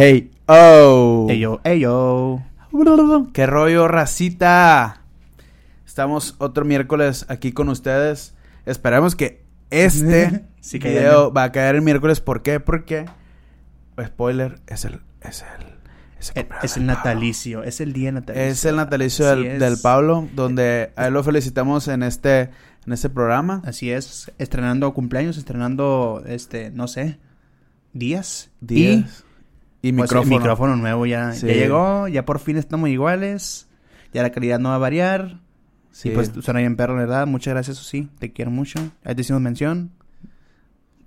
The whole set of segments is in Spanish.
Hey, oh. Eyo, eyo. ¿Qué rollo, racita? Estamos otro miércoles aquí con ustedes. Esperamos que este Sí, video va a caer el miércoles. ¿Por qué? Porque, spoiler, es el... Es el, es el Eh, cumpleaños Es el del Pablo. natalicio, es el día natalicio. Es el natalicio del, es. del Pablo, donde a él lo felicitamos en este, en este programa. Así es, estrenando cumpleaños, estrenando, este, no sé, días. Días. Y, pues, micrófono. el micrófono nuevo ya, Sí. ya llegó, ya por fin estamos iguales. Ya la calidad no va a variar. Sí. Y pues suena bien perro, ¿verdad? Muchas gracias, sí. Te quiero mucho. Ahí te hicimos mención.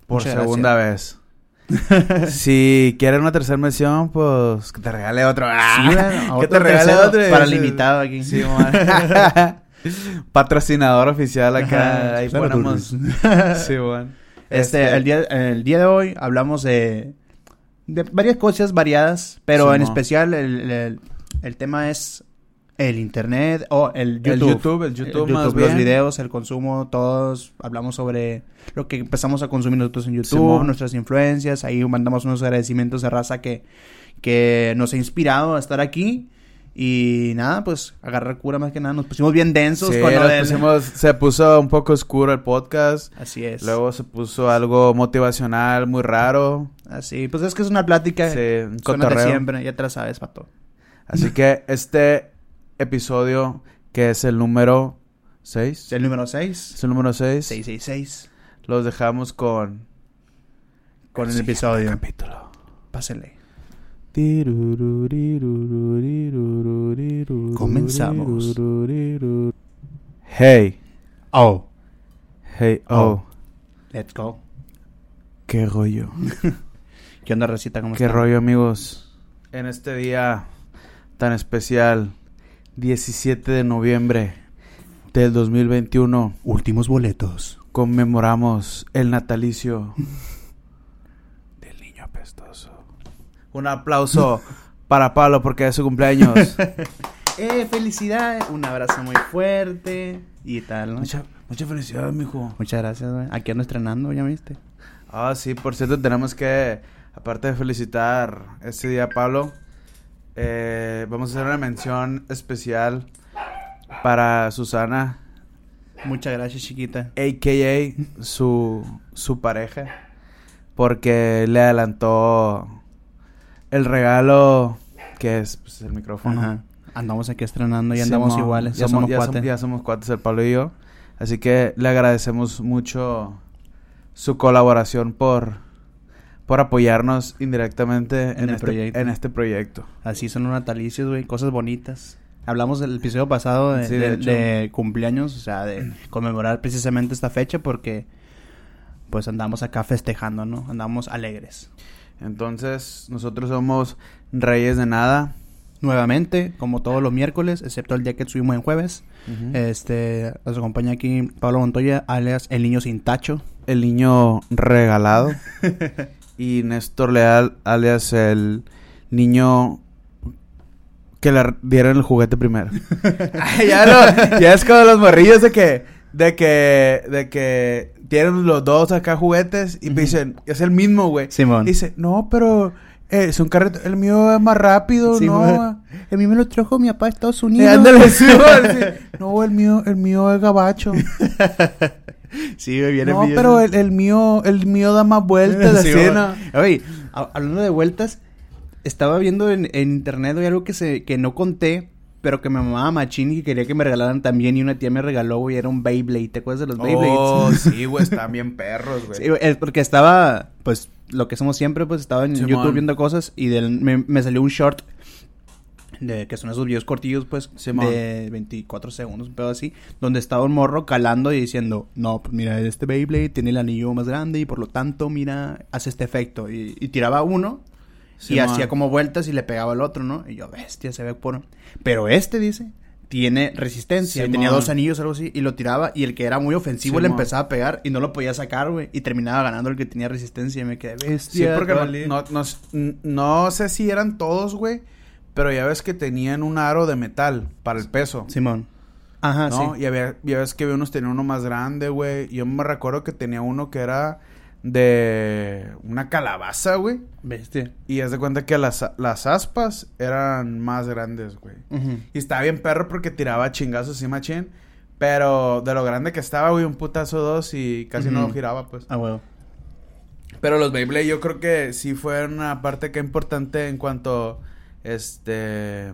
por muchas segunda vez. si quieres una tercera mención, pues que te regale otro. Ah, Sí, bueno, que te regale otro. Para limitado aquí. Sí. Patrocinador oficial acá. Ahí ponemos. sí, man. Este, el día, el día de hoy hablamos de, de varias cosas variadas, pero Sí, en especial el, el- el tema es el internet o el YouTube. El YouTube, el YouTube, más los bien. videos, el consumo, todos hablamos sobre lo que empezamos a consumir nosotros en YouTube, nuestras influencias, ahí mandamos unos agradecimientos de raza que, que nos ha inspirado a estar aquí. Y nada, pues agarrar cura más que nada. Nos pusimos bien densos Sí, con lo nos del- pusimos- se puso un poco oscuro el podcast. Así es. Luego se puso algo motivacional, muy raro. Así, pues es que es una plática. Sí, un de siempre, ya te la sabes, pato. Así que este episodio, que es el número 6. Es el número 6. Es el número 6. 666. Los dejamos con... Con el siguiente episodio. capítulo. Pásenle. Comenzamos. Hey, Oh, hey, oh, Oh. let's go. qué rollo. ¿Qué onda, Recita? ¿Cómo Qué está? rollo, amigos. En este día tan especial, 17 de noviembre del 2021, Últimos boletos. conmemoramos el natalicio del niño apestoso. Un aplauso para Pablo porque es su cumpleaños. ¡Eh, felicidades! Un abrazo muy fuerte. Y tal, ¿no? mucha, mucha felicidad, mijo. Muchas gracias, güey. Aquí ando estrenando, ¿ya viste? Ah, sí, por cierto, tenemos que, aparte de felicitar este día a Pablo, eh, vamos a hacer una mención especial para Susana, Muchas gracias, chiquita. a.k.a. su, su pareja, porque le adelantó el regalo que es pues, el micrófono. Ajá. Andamos aquí estrenando y andamos Simón, iguales. Ya, somos, somos ya, cuates. som- ya somos cuates el Pablo y yo. Así que le agradecemos mucho su colaboración por, por apoyarnos indirectamente en, En el este, proyecto. en este proyecto. Así son los natalicios, güey, cosas bonitas. Hablamos del episodio pasado de, Sí, de de- hecho. de cumpleaños, o sea, de conmemorar precisamente esta fecha porque pues andamos acá festejando, ¿no? Andamos alegres. Entonces, nosotros somos reyes de nada. Nuevamente, como todos los miércoles, excepto el día que subimos en jueves, este, nos acompaña aquí Pablo Montoya, alias El Niño Sin Tacho. el niño regalado. y Néstor Leal, alias el niño que le dieron el juguete primero. Ay, ya, lo- ya es como los morrillos de que, de que, de que tienen los dos acá juguetes y Ujú. dicen, es el mismo, güey. Simón. Dice, no, pero eh, es un carrito, el mío es más rápido, no. El mío me lo trajo mi papá de Estados Eh, Unidos. ándale, Simón, sí. No, el mío, el mío es gabacho. Sí, güey, viene No, bien- pero el, el mío, el mío da más vueltas de Sí, cena. Oye, hablando de vueltas, estaba viendo en, en internet güey, algo que se que no conté, pero que me mamaba machín y que quería que me regalaran también. Y una tía me regaló, güey, era un Beyblade. ¿Te acuerdas de los Beyblades? Oh, sí, güey, están bien perros, güey. Sí, güey, es porque estaba, pues, lo que somos siempre, pues, estaba en Simón. YouTube viendo cosas y del, me, me salió un short de que son esos videos cortillos, pues, Simón. de 24 segundos, un pedo así, donde estaba un morro calando y diciendo, no, pues mira, este Beyblade tiene el anillo más grande y por lo tanto, mira, hace este efecto. Y, y tiraba uno y hacía como vueltas y le pegaba al otro, ¿no? Y yo, bestia, se ve por... Pero este, dice, tiene resistencia. Y tenía dos anillos, algo así, y lo tiraba. Y el que era muy ofensivo le empezaba a pegar y no lo podía sacar, güey. Y terminaba ganando el que tenía resistencia y me quedé Sí, bestia. porque todo no, el día". no, no, no sé si eran todos, güey. Pero ya ves que tenían un aro de metal para el peso. Simón. Ajá, ¿no? sí. Y había, ya ves que había unos tenían uno más grande, güey. Yo me recuerdo que tenía uno que era de una calabaza, güey. Bestia. Y haz de cuenta que las, las aspas eran más grandes, güey. Ujú. Y estaba bien perro porque tiraba chingazos y machín. Pero de lo grande que estaba, güey, un putazo dos y casi no Ujú. lo giraba, pues. Ah, huevo. Pero los Beyblade yo creo que sí fue una parte que importante en cuanto, este,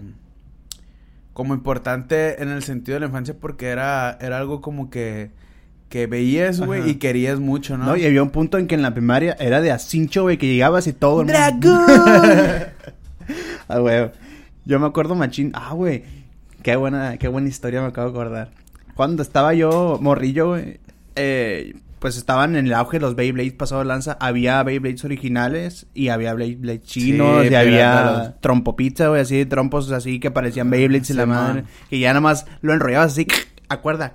como importante en el sentido de la infancia porque era, era algo como que, que veías, güey, y querías mucho, ¿no? No, y había un punto en que en la primaria era de a cincho, güey, que llegabas y todo el. Ah, güey. Yo me acuerdo machín. Ah, güey. Qué buena, qué buena historia me acabo de acordar. Cuando estaba yo morrillo, güey, eh, pues estaban en el auge los Beyblades pasado de lanza. Había Beyblades originales y había Beyblades chinos Sí, y había pirátalos. trompo pizza, güey, así, trompos así que parecían Beyblades y la madre. Y ya nada más lo enrollabas así, a cuerda,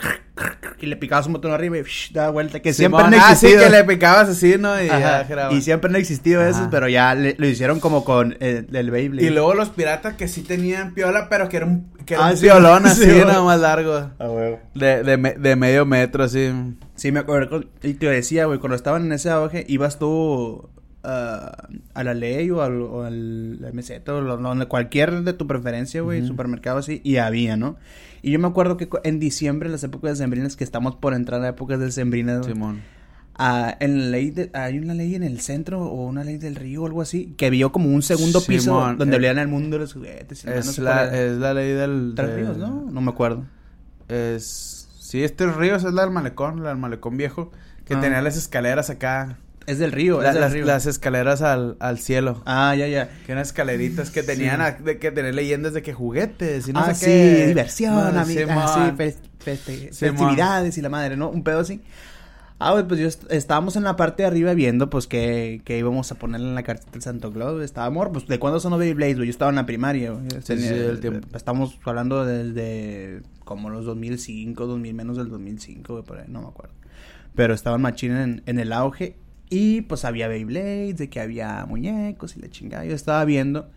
y le picabas un botón arriba y daba vuelta. Que siempre Simón, han ah, sí, existido. que le picabas así, ¿no? Y Ajá. ya. Y siempre han existido esos, Ajá. pero ya le- lo hicieron como con eh, el Beyblade. Y luego los piratas que sí tenían piola, pero que era un, que era Ah, un sí, piolón sí, así, nada más largo. Ah, huevo. De, de, me- de medio metro, así. Sí, me acuerdo. Y te decía, güey, cuando estaban en ese auge, ibas tú ah, a la ley o al, o al MZ o lo- donde cualquier de tu preferencia, güey, supermercado así, y había, ¿no? Y yo me acuerdo que en diciembre, las épocas decembrinas, que estamos por entrar a épocas decembrinas, Simón. ah, en la ley de- hay una ley en el centro o una ley del río o algo así, que vio como un segundo piso donde eh, hablaban el mundo los juguetes. y no Es la, es la ley del... Tres de- ríos, ¿no? No me acuerdo. Es... Sí, este ríos es la del malecón, la del malecón viejo. Que Ah. tenía las escaleras acá. Es del río, La- es del las, río. las escaleras al, al cielo. Ah, ya, ya. Que eran escaleritas que tenían Sí. a- de que tener leyendas de que juguetes y no ah, sé sí, qué. diversión, No, amiga. Sí, Simón. festividades y la madre, ¿no? Un pedo así. Ah, pues yo est- estábamos en la parte de arriba viendo, pues, que, que íbamos a ponerle en la cartita del Santo Claus. güey. Estábamos, pues, ¿de cuándo son los Beyblades, güey? Yo estaba en la primaria, güey. Sí, sí, el tiempo. Estamos hablando desde como los 2005, 2000, menos del 2005, güey, por ahí, no me acuerdo. Pero estaban machines en, en el auge. Y, pues, había Beyblades, de que había muñecos y la chingada. Yo estaba viendo.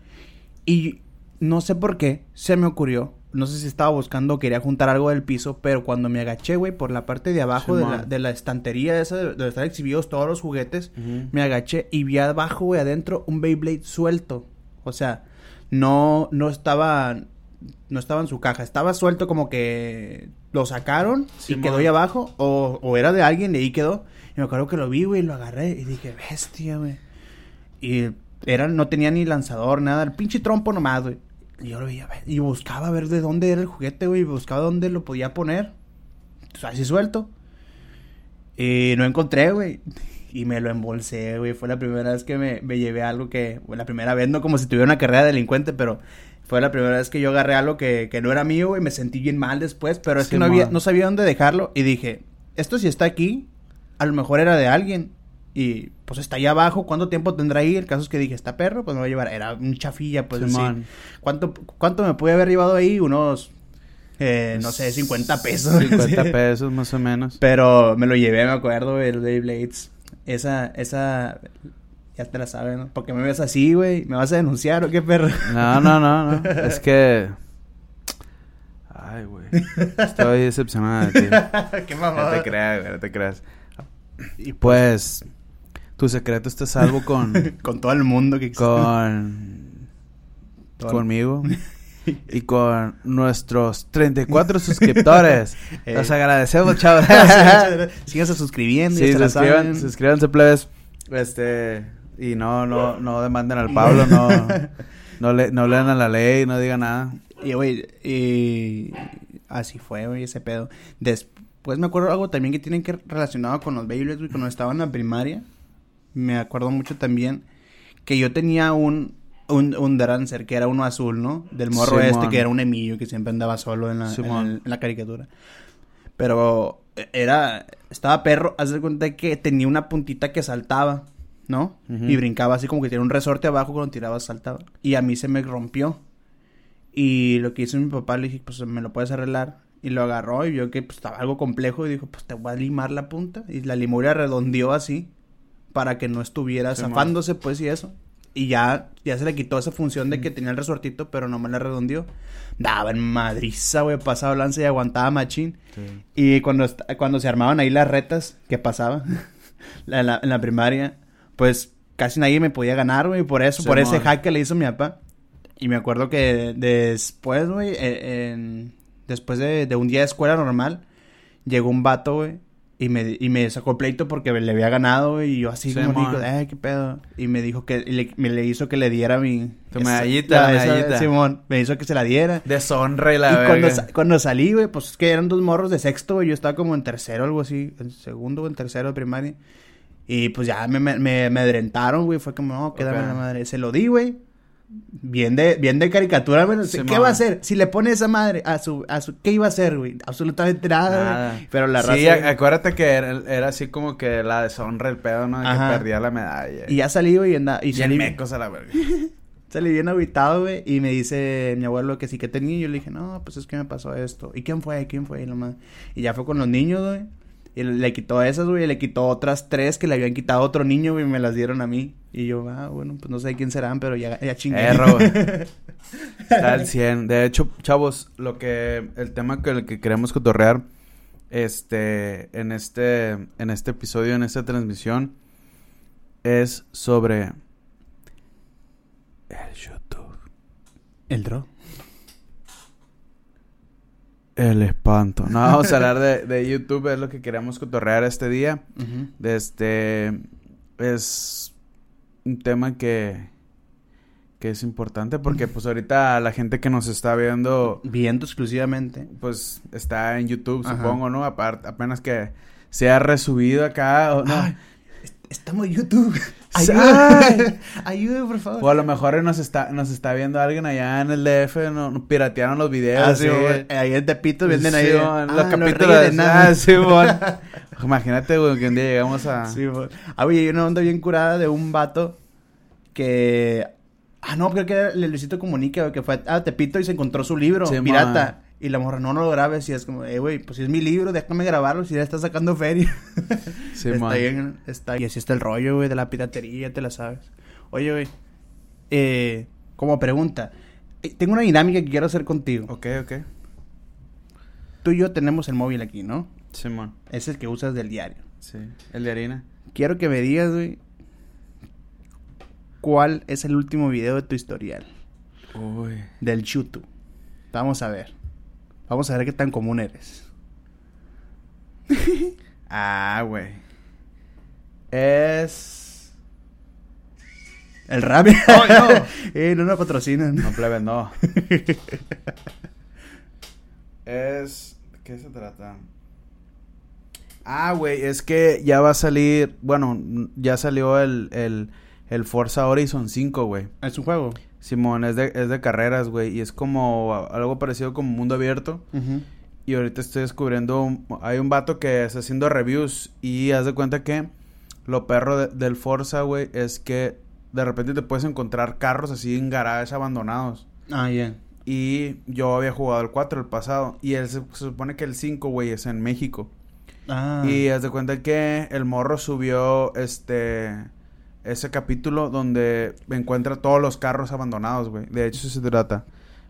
Y no sé por qué se me ocurrió. No sé si estaba buscando o quería juntar algo del piso, pero cuando me agaché, güey, por la parte de abajo de la, de la estantería esa de- donde están exhibidos todos los juguetes, me agaché y vi abajo, güey, adentro un Beyblade suelto. O sea, no, no estaba, no estaba en su caja, estaba suelto como que lo sacaron y quedó ahí abajo, o, o era de alguien y ahí quedó. Y me acuerdo que lo vi, güey, lo agarré y dije, bestia, güey. Y era, no tenía ni lanzador, nada, el pinche trompo nomás, güey. Y yo lo veía, ve- y buscaba ver de dónde era el juguete, güey, y buscaba dónde lo podía poner. Pues, así suelto. Y no encontré, güey. Y me lo embolsé, güey. Fue la primera vez que me, me llevé algo que... bueno, la primera vez, no como si tuviera una carrera de delincuente, pero... Fue la primera vez que yo agarré algo que, que no era mío, güey. Me sentí bien mal después, pero es que no, había, no sabía dónde dejarlo. Y dije, esto si está aquí, a lo mejor era de alguien. Y pues está allá abajo, ¿cuánto tiempo tendrá ahí? El caso es que dije, está perro, pues me voy a llevar. Era un chafilla, pues sí. ¿Cuánto, ¿Cuánto me pude haber llevado ahí? Unos, eh, no sé, 50 pesos. 50 Sí. pesos más o menos. Pero me lo llevé, me acuerdo, el Beyblades. Esa, esa, ya te la sabes, ¿no? Porque me ves así, güey, ¿me vas a denunciar o qué perro? No, no, no, no. Es que... Ay, güey. Estoy decepcionada de ti. qué No mamada. te creas, güey, no te creas. Y Pues... Tu secreto está salvo con... con todo el mundo que existe. con... Todo- Conmigo. Y con nuestros 34 suscriptores. Eh. Los agradecemos, chavos. Síganse suscribiendo. Sí, suscriban, suscríbanse, plebes. Este, y no, no, no demanden al Pablo, no, no le, no lean a la ley, no digan nada. Y, güey, y así fue, güey, ese pedo. Después me acuerdo algo también que tienen que relacionado con los Beyblades, güey, cuando estaba en la primaria. Me acuerdo mucho también que yo tenía un, un, un Dancer, que era uno azul, ¿no? Del morro Simón. este, que era un emillo que siempre andaba solo en la, en Simón. el- en la caricatura. Pero era, estaba perro, haz de cuenta que tenía una puntita que saltaba, ¿no? Y brincaba así como que tenía un resorte abajo cuando tiraba saltaba. Y a mí se me rompió. Y lo que hizo mi papá, le dije, pues me lo puedes arreglar. Y lo agarró y vio que pues, estaba algo complejo y dijo, pues te voy a limar la punta. Y la la redondeó así para que no estuviera zafándose, pues, y eso. Y ya, ya se le quitó esa función de que tenía el resortito, pero no me la redondeó. Daba en madriza, güey, pasaba lance y aguantaba machín. Y cuando, cuando se armaban ahí las retas, ¿qué pasaba? la- en, la, en la primaria, pues casi nadie me podía ganar, güey, por eso, por ese hack que le hizo mi papá. Y me acuerdo que después, güey, eh, en- después de, de un día de escuela normal, llegó un vato, güey, y me, y me sacó pleito porque le había ganado, güey, y yo así como Simón. rico, ay, qué pedo. Y me dijo que, y le, me le hizo que le diera mi... Tu esa- medallita, esa- medallita. Simón, me hizo que se la diera. Deshonra y la Y cuando, salí, güey, pues es que eran dos morros de sexto, güey. Yo estaba como en tercero, algo así. En segundo o en tercero de primaria. Y pues ya me, me, me amedrentaron, güey. Fue como, no, quédame la madre. Se lo di, güey. Bien de, bien de caricatura, güey. ¿Qué va a hacer? Si le pone esa madre a su, a su... ¿Qué iba a hacer, güey? Absolutamente nada. güey. Pero la raza... Sí, ac- acuérdate que era, era así como que la deshonra el pedo, ¿no? De Ajá. que perdía la medalla. Y ya salí, güey, y, anda- y Y salí, el mecos a la verga. salí bien aguitado, güey. Y me dice mi abuelo que sí que tenía. Y yo le dije, no, pues es que me pasó esto. ¿Y quién fue? ¿Quién fue? Y, nomás- y ya fue con los niños, güey. Y le quitó esas, güey. Y le quitó otras tres que le habían quitado a otro niño, güey. Y me las dieron a mí. Y yo, ah, bueno, pues no sé quién serán, pero ya, ya chingué. Erro, güey. Está al 100. De hecho, chavos, lo que... El tema que, el que queremos cotorrear... Este... En este... En este episodio, en esta transmisión... Es sobre... El YouTube. El draw. El espanto. No, vamos a hablar de, de YouTube. Es lo que queremos cotorrear este día. De este es un tema que que es importante porque pues ahorita la gente que nos está viendo Viendo exclusivamente. pues está en YouTube Ajá. supongo no Aparte, apenas que se ha resubido acá o no Ay, est- estamos en YouTube. Ayuda. Ayuda, por favor. o a lo mejor nos está nos está viendo alguien allá en el DF no, no piratearon los videos Ah, sí, güey. Ahí en Tepito venden ahí. Sí, bueno, ah, los no capítulos de nada. ah, sí, imagínate güey que un día llegamos a Sí, güey. Ah, güey, hay una onda bien curada de un vato que... Ah, no, creo que era Luisito Comunica, güey, que fue a Tepito y se encontró su libro, Sí, pirata. Y la morra, no, no lo grabes. Y es como, eh, güey, pues si es mi libro, déjame grabarlo si ya está sacando feria. Sí, está man. bien, está... Y así está el rollo, güey, de la piratería, ya te la sabes. Oye, güey, eh, como pregunta, eh, tengo una dinámica que quiero hacer contigo. ok ok Tú y yo tenemos el móvil aquí, ¿no? Simón Es el que usas del diario. sí el de harina Quiero que me digas, güey, cuál es el último video de tu historial uy del YouTube. Vamos a ver. Vamos a ver qué tan común eres. Ah, güey. Es. El rap. Oh, no. eh, no nos patrocinan. No, plebe, no. es. ¿Qué se trata? Ah, güey, es que ya va a salir. Bueno, ya salió el, el, el Forza Horizon 5, güey. Es un juego. Simón, es de, es de carreras, güey. Y es como algo parecido como mundo abierto. Y ahorita estoy descubriendo. un- hay un vato que está haciendo reviews. Y haz de cuenta que lo perro de- del Forza, güey, es que de repente te puedes encontrar carros así en garajes abandonados. Ah, ya. Y yo había jugado el 4 el pasado. Y él se, se supone que el 5, güey, es en México. Ah. Y haz de cuenta que el morro subió este. Ese capítulo donde encuentra todos los carros abandonados, güey. De hecho, eso se trata.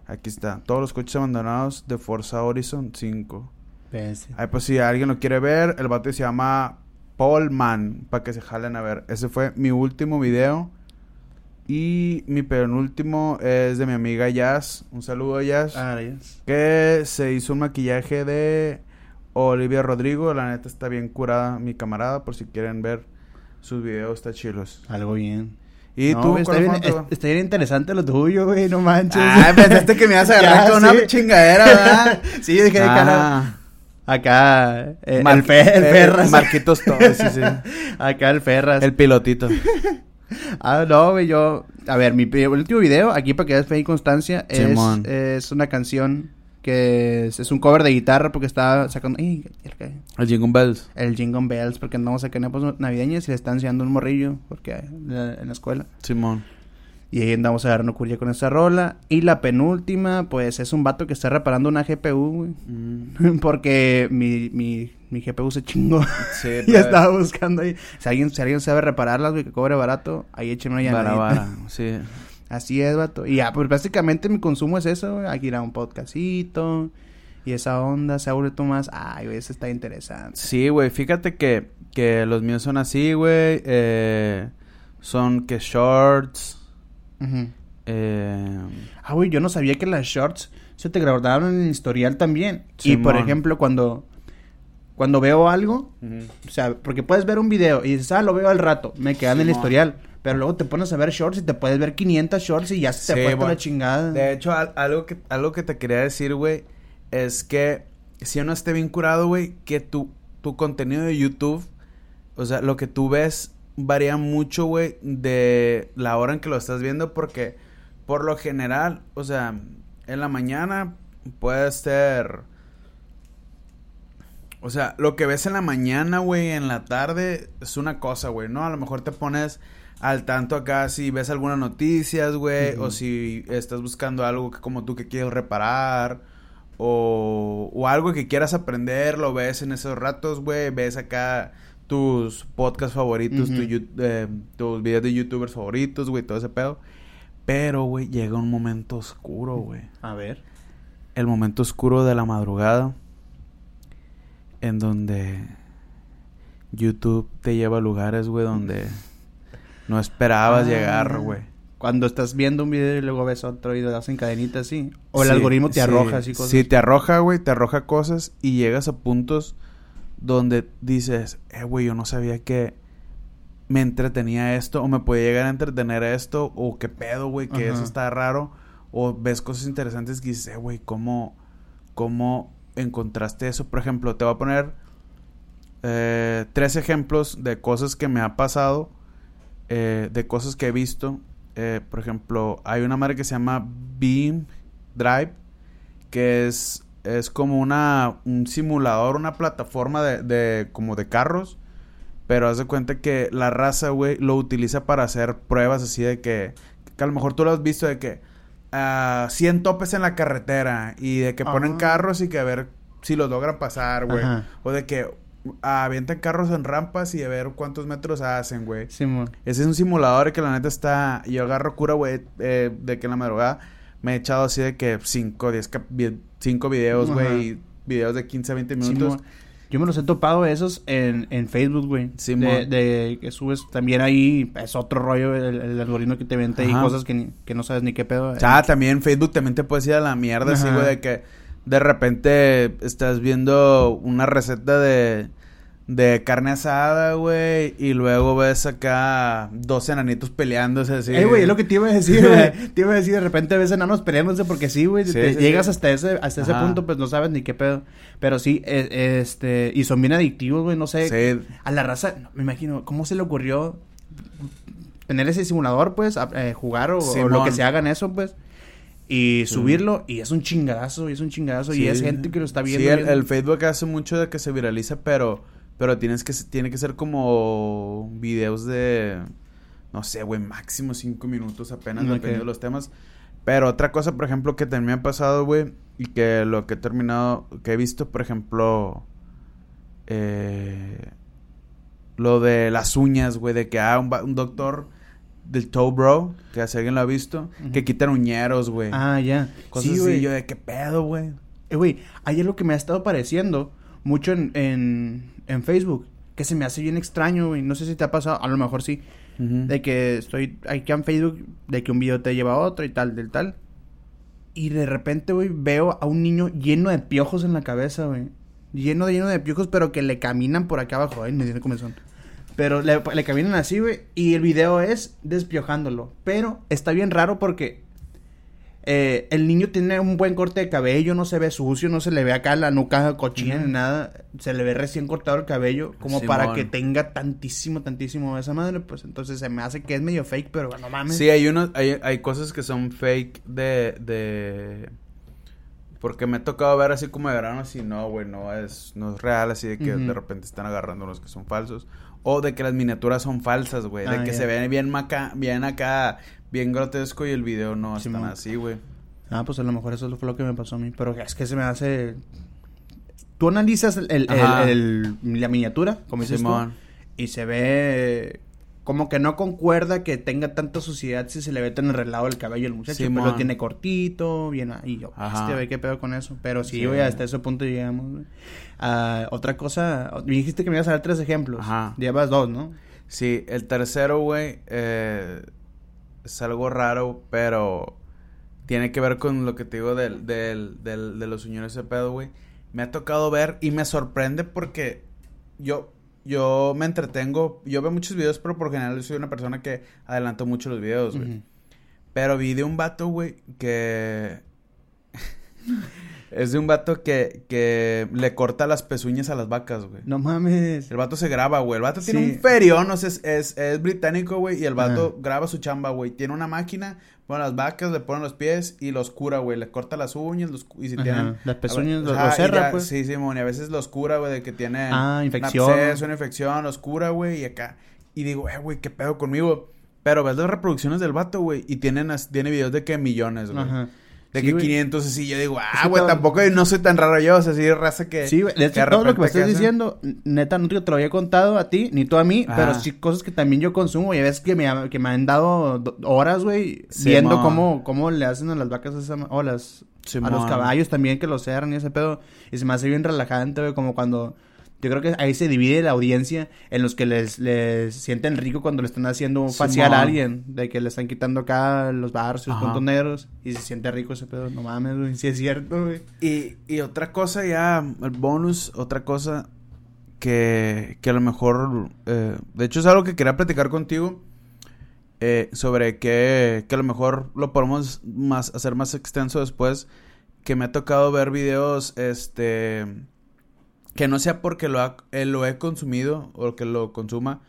Aquí está. Todos los coches abandonados de Forza Horizon 5. Ves. Ay, pues si alguien lo quiere ver, el vato se llama Paul Man. Para que se jalen a ver. Ese fue mi último video. Y mi penúltimo es de mi amiga Jazz. Un saludo, Jazz. Ah, yes. Que se hizo un maquillaje de Olivia Rodrigo. La neta está bien curada, mi camarada. Por si quieren ver sus videos, está chilos. Algo bien. ¿Y No, tú? güey, está, bien, es- está bien interesante lo tuyo, güey. No manches. Ah, pensaste que me ibas a agarrar con sí. una chingadera, ¿verdad? sí, yo dije. Ah, Acá. eh, Mar- el, Fe- el eh, Ferras. Marquitos Torres, sí, sí. Acá el Ferras. El pilotito. Ah, no, güey, yo... A ver, mi pri- último video, aquí para que veas fe y constancia, es, es una canción que es, es un cover de guitarra porque estaba sacando... ¡Ay, ya le cae! El Jingle Bells. El Jingle Bells, porque andamos acá en épocas navideñas y le están enseñando un morrillo porque en la, en la escuela. Simón. Y ahí andamos agarrando curia con esa rola. Y la penúltima, pues, es un vato que está reparando una GPU, güey. Mm, porque mi, mi, mi GPU se chingó. sí, y pues, estaba buscando ahí. Si alguien, si alguien sabe repararlas, güey, que cobre barato, ahí échenme una llamadita. vara, sí. Así es, vato. Y ya, pues básicamente mi consumo es eso, güey. Aquí ir a un podcastito. y esa onda se ha vuelto más, ay, güey, eso está interesante. Sí, güey, fíjate que, que los míos son así, güey. Eh, son que shorts. Eh, Ah, güey, yo no sabía que las shorts se te guardaban en el historial también. y por Simón. ejemplo, cuando, cuando veo algo, o sea, porque puedes ver un video y dices, ah, lo veo al rato, me quedan en el Simón. historial. Pero luego te pones a ver shorts y te puedes ver 500 shorts y ya se te Sí, fue toda bueno. la chingada. De hecho, al- algo que, algo que te quería decir, güey, es que si uno esté bien curado, güey, que tu, tu contenido de YouTube, o sea, lo que tú ves varía mucho, güey, de la hora en que lo estás viendo, porque por lo general, o sea, en la mañana puede ser... O sea, lo que ves en la mañana, güey, en la tarde es una cosa, güey, ¿no? A lo mejor te pones al tanto acá si ves algunas noticias, güey, o si estás buscando algo que como tú que quieres reparar, o, o algo que quieras aprender, lo ves en esos ratos, güey, ves acá tus podcasts favoritos, tu eh, tus videos de youtubers favoritos, güey, todo ese pedo. Pero, güey, llega un momento oscuro, güey A ver. el momento oscuro de la madrugada en donde YouTube te lleva a lugares, güey, donde no esperabas Ah. llegar, güey. Cuando estás viendo un video y luego ves otro y le das en cadenita así. O el Sí, algoritmo te sí, arroja así cosas. Sí, te arroja, güey, te arroja cosas y llegas a puntos donde dices, eh, güey, yo no sabía que me entretenía esto o me podía llegar a entretener esto o qué pedo, güey, que Ajá. eso está raro o ves cosas interesantes que dices, eh, güey, ¿cómo, ¿cómo encontraste eso? Por ejemplo, te voy a poner eh, tres ejemplos de cosas que me ha pasado, eh, de cosas que he visto. Eh, por ejemplo, hay una madre que se llama Beam Drive, que es, es como una, un simulador, una plataforma de, de como de carros. Pero haz de cuenta que la raza, güey, lo utiliza para hacer pruebas así de que, que a lo mejor tú lo has visto de que ah, 100 topes en la carretera y de que ponen Ah. carros y que a ver si los logran pasar, güey. O de que avientan carros en rampas y a ver cuántos metros hacen, güey. Simón. Ese es un simulador que la neta está... Yo agarro cura, güey, eh, de que en la madrugada me he echado así de que 5, 10, 5 videos, güey. Videos de 15 a 20 minutos. Simón. Yo me los he topado esos en, en Facebook, güey. Simón. de, de que subes también ahí, es otro rollo el, el algoritmo que te vende ahí cosas que, ni- que no sabes ni qué pedo. O sea, también Facebook también te puedes ir a la mierda, así, güey, de que de repente estás viendo una receta de, de carne asada, güey, y luego ves acá dos enanitos peleándose así. Eh, güey, es lo que te iba a decir, güey. te iba a decir, de repente ves enanos peleándose porque sí, güey. Sí, llegas sí. hasta ese, hasta ese punto, pues no sabes ni qué pedo. Pero sí, eh, este, y son bien adictivos, güey, no sé. A la raza, no, me imagino, ¿cómo se le ocurrió tener ese simulador, pues, a- eh, jugar o, o lo que se haga en eso, pues? Y subirlo, y es un chingadazo, y es un chingadazo, y es gente que lo está viendo. Sí, el, Facebook hace mucho de que se viraliza, pero pero tienes que tiene que ser como videos de no sé, güey, máximo cinco minutos apenas Ok. dependiendo de los temas. Pero otra cosa, por ejemplo, que también me ha pasado, güey, y que lo que he terminado, que he visto, por ejemplo, eh, lo de las uñas, güey, de que ah, un, un doctor del toe bro, que si alguien lo ha visto, que quitan uñeros, güey. Ah, ya. Cosas sí, güey. yo de qué pedo, güey. Eh, güey, hay algo que me ha estado pareciendo mucho en, en, en Facebook, que se me hace bien extraño, güey. No sé si te ha pasado, a lo mejor sí. De que estoy aquí en Facebook, de que un video te lleva a otro y tal, del tal. Y de repente, güey, veo a un niño lleno de piojos en la cabeza, güey. Lleno de lleno de piojos, pero que le caminan por acá abajo, ay, me cómo son. Pero le, le caminan así, güey. Y el video es despiojándolo. Pero está bien raro porque eh, el niño tiene un buen corte de cabello, no se ve sucio, no se le ve acá la nuca cochina ni nada. Se le ve recién cortado el cabello, como para que tenga tantísimo, tantísimo esa madre. Pues entonces se me hace que es medio fake, pero no mames. Sí, hay unos, hay, hay cosas que son fake de, de... Porque me ha tocado ver así como de verano, así no, güey, no es, no es real, así de que de repente están agarrando los que son falsos. O de que las miniaturas son falsas, güey, de Ah, que se ven bien maca, bien acá, bien grotesco y el video no están así, güey. Ah, pues a lo mejor eso fue lo que me pasó a mí. Pero es que se me hace. Tú analizas el, el- Ajá. el- la miniatura, como dices tú, y se ve como que no concuerda que tenga tanta suciedad si se le ve tan enrelado el cabello al muchacho. Sí, pero mon. lo tiene cortito, bien ahí. Yo, Ajá. este, ve qué pedo con eso. Pero sí, Sí. güey, hasta ese punto llegamos, güey. Ah, otra cosa, me dijiste que me ibas a dar tres ejemplos. Ajá. Llevas dos, ¿no? Sí, el tercero, güey, eh, es algo raro, pero tiene que ver con lo que te digo del, del, del, de los señores de pedo, güey. Me ha tocado ver y me sorprende porque yo, yo me entretengo, yo veo muchos videos, pero por general yo soy una persona que adelanto mucho los videos, güey. Pero vi de un vato, güey, que... es de un vato que, que le corta las pezuñas a las vacas, güey. No mames. El vato se graba, güey. El vato tiene un ferión, o sea, es, es, es británico, güey. Y el vato graba su chamba, güey. Tiene una máquina, pone las vacas, le pone los pies y los cura, güey. Le corta las uñas, los, y si Ajá. tienen... Las pezuñas, los- los cerra, pues. Sí, sí, mon, y a veces los cura, güey, de que tienen... Ah, un infección. absceso, una infección, los cura, güey, y acá. Y digo, eh, güey, qué pedo conmigo. Pero ves las reproducciones del vato, güey, y tienen, tiene videos de que millones, güey. Ajá. De Sí, que güey. 500 así, yo digo, ah, güey, tampoco no soy tan raro yo, o sea, sí, raza que... Sí, güey. Todo lo que me estás hacen- diciendo, neta, no te lo había contado a ti, ni tú a mí, Ajá. pero sí cosas que también yo consumo. Y ves que me, ha- que me han dado do- horas, güey, Sí, viendo cómo, cómo le hacen a las vacas esa, ma- o las, a los caballos también que los cerran y ese pedo. Y se me hace bien relajante, güey, como cuando... Yo creo que ahí se divide la audiencia en los que les, les sienten rico cuando le están haciendo un facial a alguien. De que le están quitando acá los puntos negros. Y se siente rico ese pedo. No mames, güey. Sí es cierto, güey. Y, y otra cosa ya, el bonus, otra cosa que, que a lo mejor, eh, de hecho es algo que quería platicar contigo, eh, sobre que, que a lo mejor lo podemos más, hacer más extenso después, que me ha tocado ver videos, este, que no sea porque lo, ha- eh, lo he consumido o que lo consuma,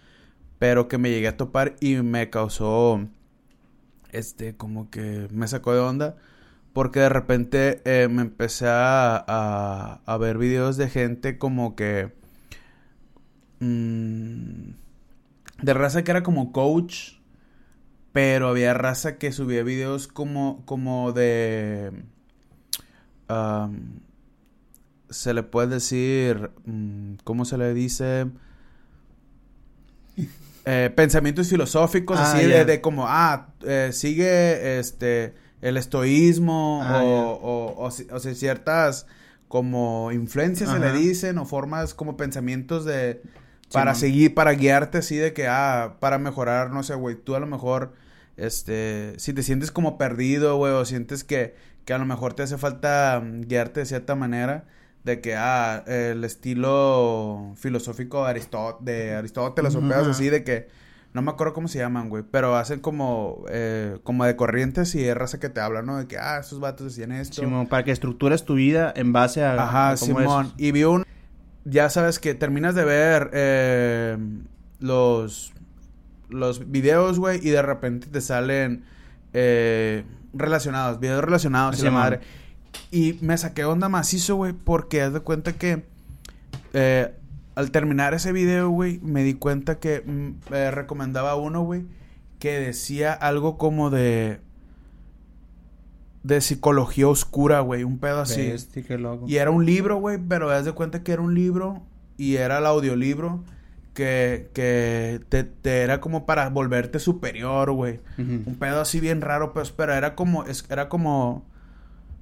pero que me llegué a topar y me causó, este, como que me sacó de onda. Porque de repente eh, me empecé a, a, a ver videos de gente como que... mm, de raza que era como coach. Pero había raza que subía videos como, como de... se le puede decir... mm, ¿Cómo se le dice? Eh, pensamientos filosóficos, Ah, así de, ya. de como, ah, eh, sigue este el estoísmo Ah, o, ya. o, o si- o sea, ciertas como influencias se le dicen o formas como pensamientos de para seguir, para guiarte así de que, ah, para mejorar, no sé, güey, tú a lo mejor, este, si te sientes como perdido, güey, o sientes que, que a lo mejor te hace falta mm, guiarte de cierta manera, de que, ah, el estilo filosófico de, Aristó- de Aristóteles o pedos Ajá. así, de que, no me acuerdo cómo se llaman, güey, pero hacen como, eh, como de corrientes y es raza que te habla, ¿no? De que, ah, esos vatos decían esto. Simón, para que estructures tu vida en base a, Ajá, a cómo Simón. es. Y vi un... Ya sabes que terminas de ver eh, los, los videos, güey, y de repente te salen eh, relacionados, videos relacionados y la madre. Y me saqué onda macizo, güey, porque haz de cuenta que eh, al terminar ese video, güey, me di cuenta que mm, eh, recomendaba uno, güey, que decía algo como de... De psicología oscura, güey, un pedo así. Bestia, qué loco. Y era un libro, güey, pero haz de cuenta que era un libro y era el audiolibro que, que te, te era como para volverte superior, güey. Un pedo así bien raro, pues, pero era como, es, era como,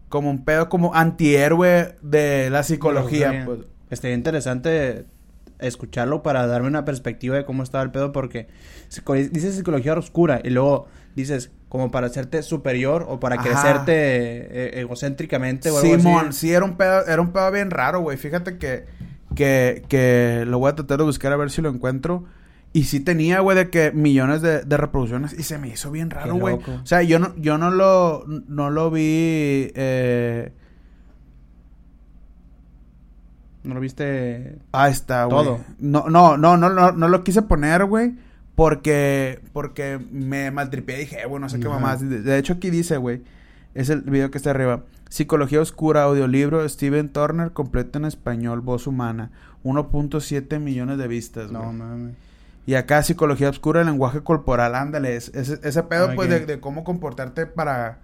como un pedo como antihéroe de la psicología, pues. Estaría interesante escucharlo para darme una perspectiva de cómo estaba el pedo porque dices psicología oscura y luego dices como para hacerte superior o para Ajá. crecerte eh, egocéntricamente o algo Simón, así. sí, era un pedo, era un pedo bien raro, güey. Fíjate que, que, que lo voy a tratar de buscar a ver si lo encuentro. Y sí tenía, güey, de que millones de, de reproducciones. Y se me hizo bien raro, güey. O sea, yo no, yo no lo, no lo vi, eh... ¿No lo viste? Ahí está, güey. Todo. No, no, no, no, no, no lo quise poner, güey. Porque, porque me maltripié. Dije, eh, bueno, no sé qué mamás. De, de hecho, aquí dice, güey. Es el video que está arriba. Psicología Oscura, audiolibro, Steven Turner, completo en español, voz humana. 1.7 millones de vistas, güey. No, mames. Y acá Psicología Oscura, lenguaje corporal, ándale. es- ese, ese pedo, pues, de, de cómo comportarte para...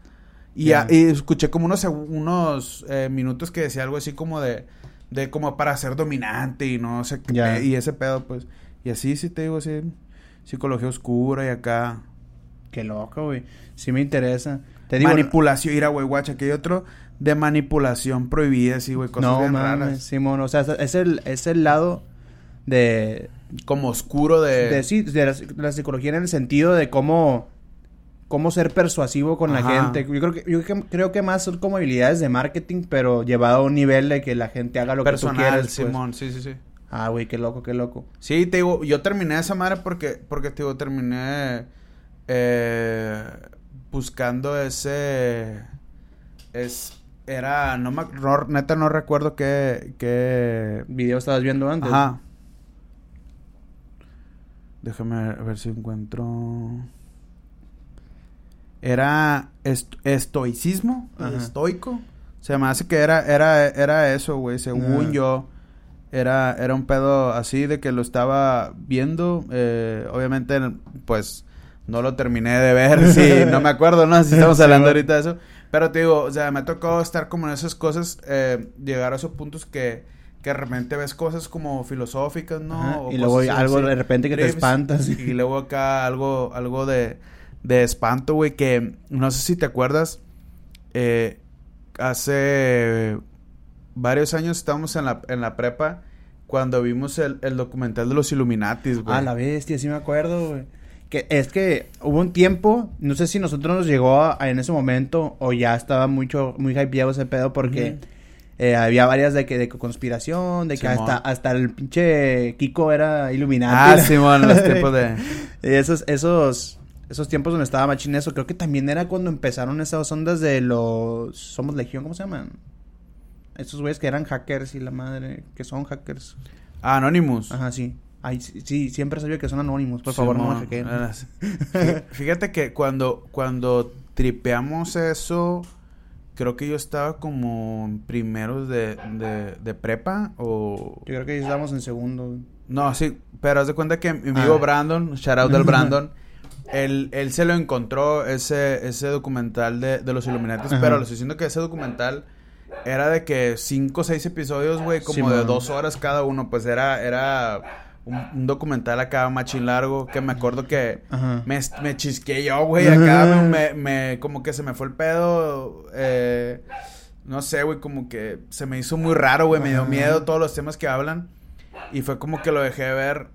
Y, Ya. a- y escuché como unos, unos eh, minutos que decía algo así como de... De como para ser dominante y no sé qué. Y ese pedo, pues... Y así, sí te digo, sí... psicología oscura y acá. Qué loco, güey. Sí me interesa. Te digo, manipulación, ir a güey, guacha, que hay otro de manipulación prohibida, sí, güey, cosas no, bien raras. Simón, o sea, es el, es el lado de... Como oscuro de... De, sí, de la, psicología en el sentido de cómo... Cómo ser persuasivo con la gente. Yo creo que, yo creo que más son como habilidades de marketing, pero llevado a un nivel de que la gente haga lo que tú quieres. Pues. Simón, sí, sí, sí. Ah, güey, qué loco, qué loco. Sí, te digo, yo terminé esa madre porque, porque te digo, terminé eh, buscando ese... Es, era, no me, neta no recuerdo qué, qué video estabas viendo antes. Ajá. Déjame ver si encuentro. Era estoicismo, estoico. Se me hace que era, era, era eso, güey. Según yo, era, era un pedo así de que lo estaba viendo. Eh, obviamente, pues, no lo terminé de ver. sí, no me acuerdo, ¿no? Si estamos hablando ahorita de eso. Pero te digo, o sea, me ha tocado estar como en esas cosas, eh, llegar a esos puntos que, que de repente ves cosas como filosóficas, ¿no? y luego algo de repente que te espantas. Y, luego acá algo, algo de, de espanto, güey, que no sé si te acuerdas, eh, hace varios años estábamos en la, en la prepa cuando vimos el, el documental de los Illuminatis, güey. Ah, la bestia, sí me acuerdo, güey que es que hubo un tiempo, no sé si nosotros nos llegó a, en ese momento o ya estaba mucho, muy hypeado ese pedo porque eh, había varias de que de conspiración, de que hasta, hasta el pinche Kiko era iluminado. Ah, sí, bueno, los tiempos de... esos, esos, esos tiempos donde estaba machín eso, creo que también era cuando empezaron esas ondas de los... Somos Legión, ¿cómo se llaman? Esos güeyes que eran hackers y la madre, que son hackers. Ah, Anonymous. Ajá, sí. Ay, sí, siempre sabía que son anónimos. Por favor, no me Fíjate que cuando, cuando tripeamos eso, creo que yo estaba como en primeros de, de, prepa o... Yo creo que ya estábamos en segundo. No, sí, pero haz de cuenta que mi amigo ah. Brandon, shout out del Brandon, él, él se lo encontró ese, ese documental de, de los Illuminati, pero le estoy diciendo que ese documental era de que cinco o seis episodios, güey, como de dos horas cada uno, pues era, era un, documental acá machín largo que me acuerdo que me, me chisqué yo, güey, acá me, me, como que se me fue el pedo, eh, no sé, güey, como que se me hizo muy raro, güey, me dio miedo todos los temas que hablan y fue como que lo dejé ver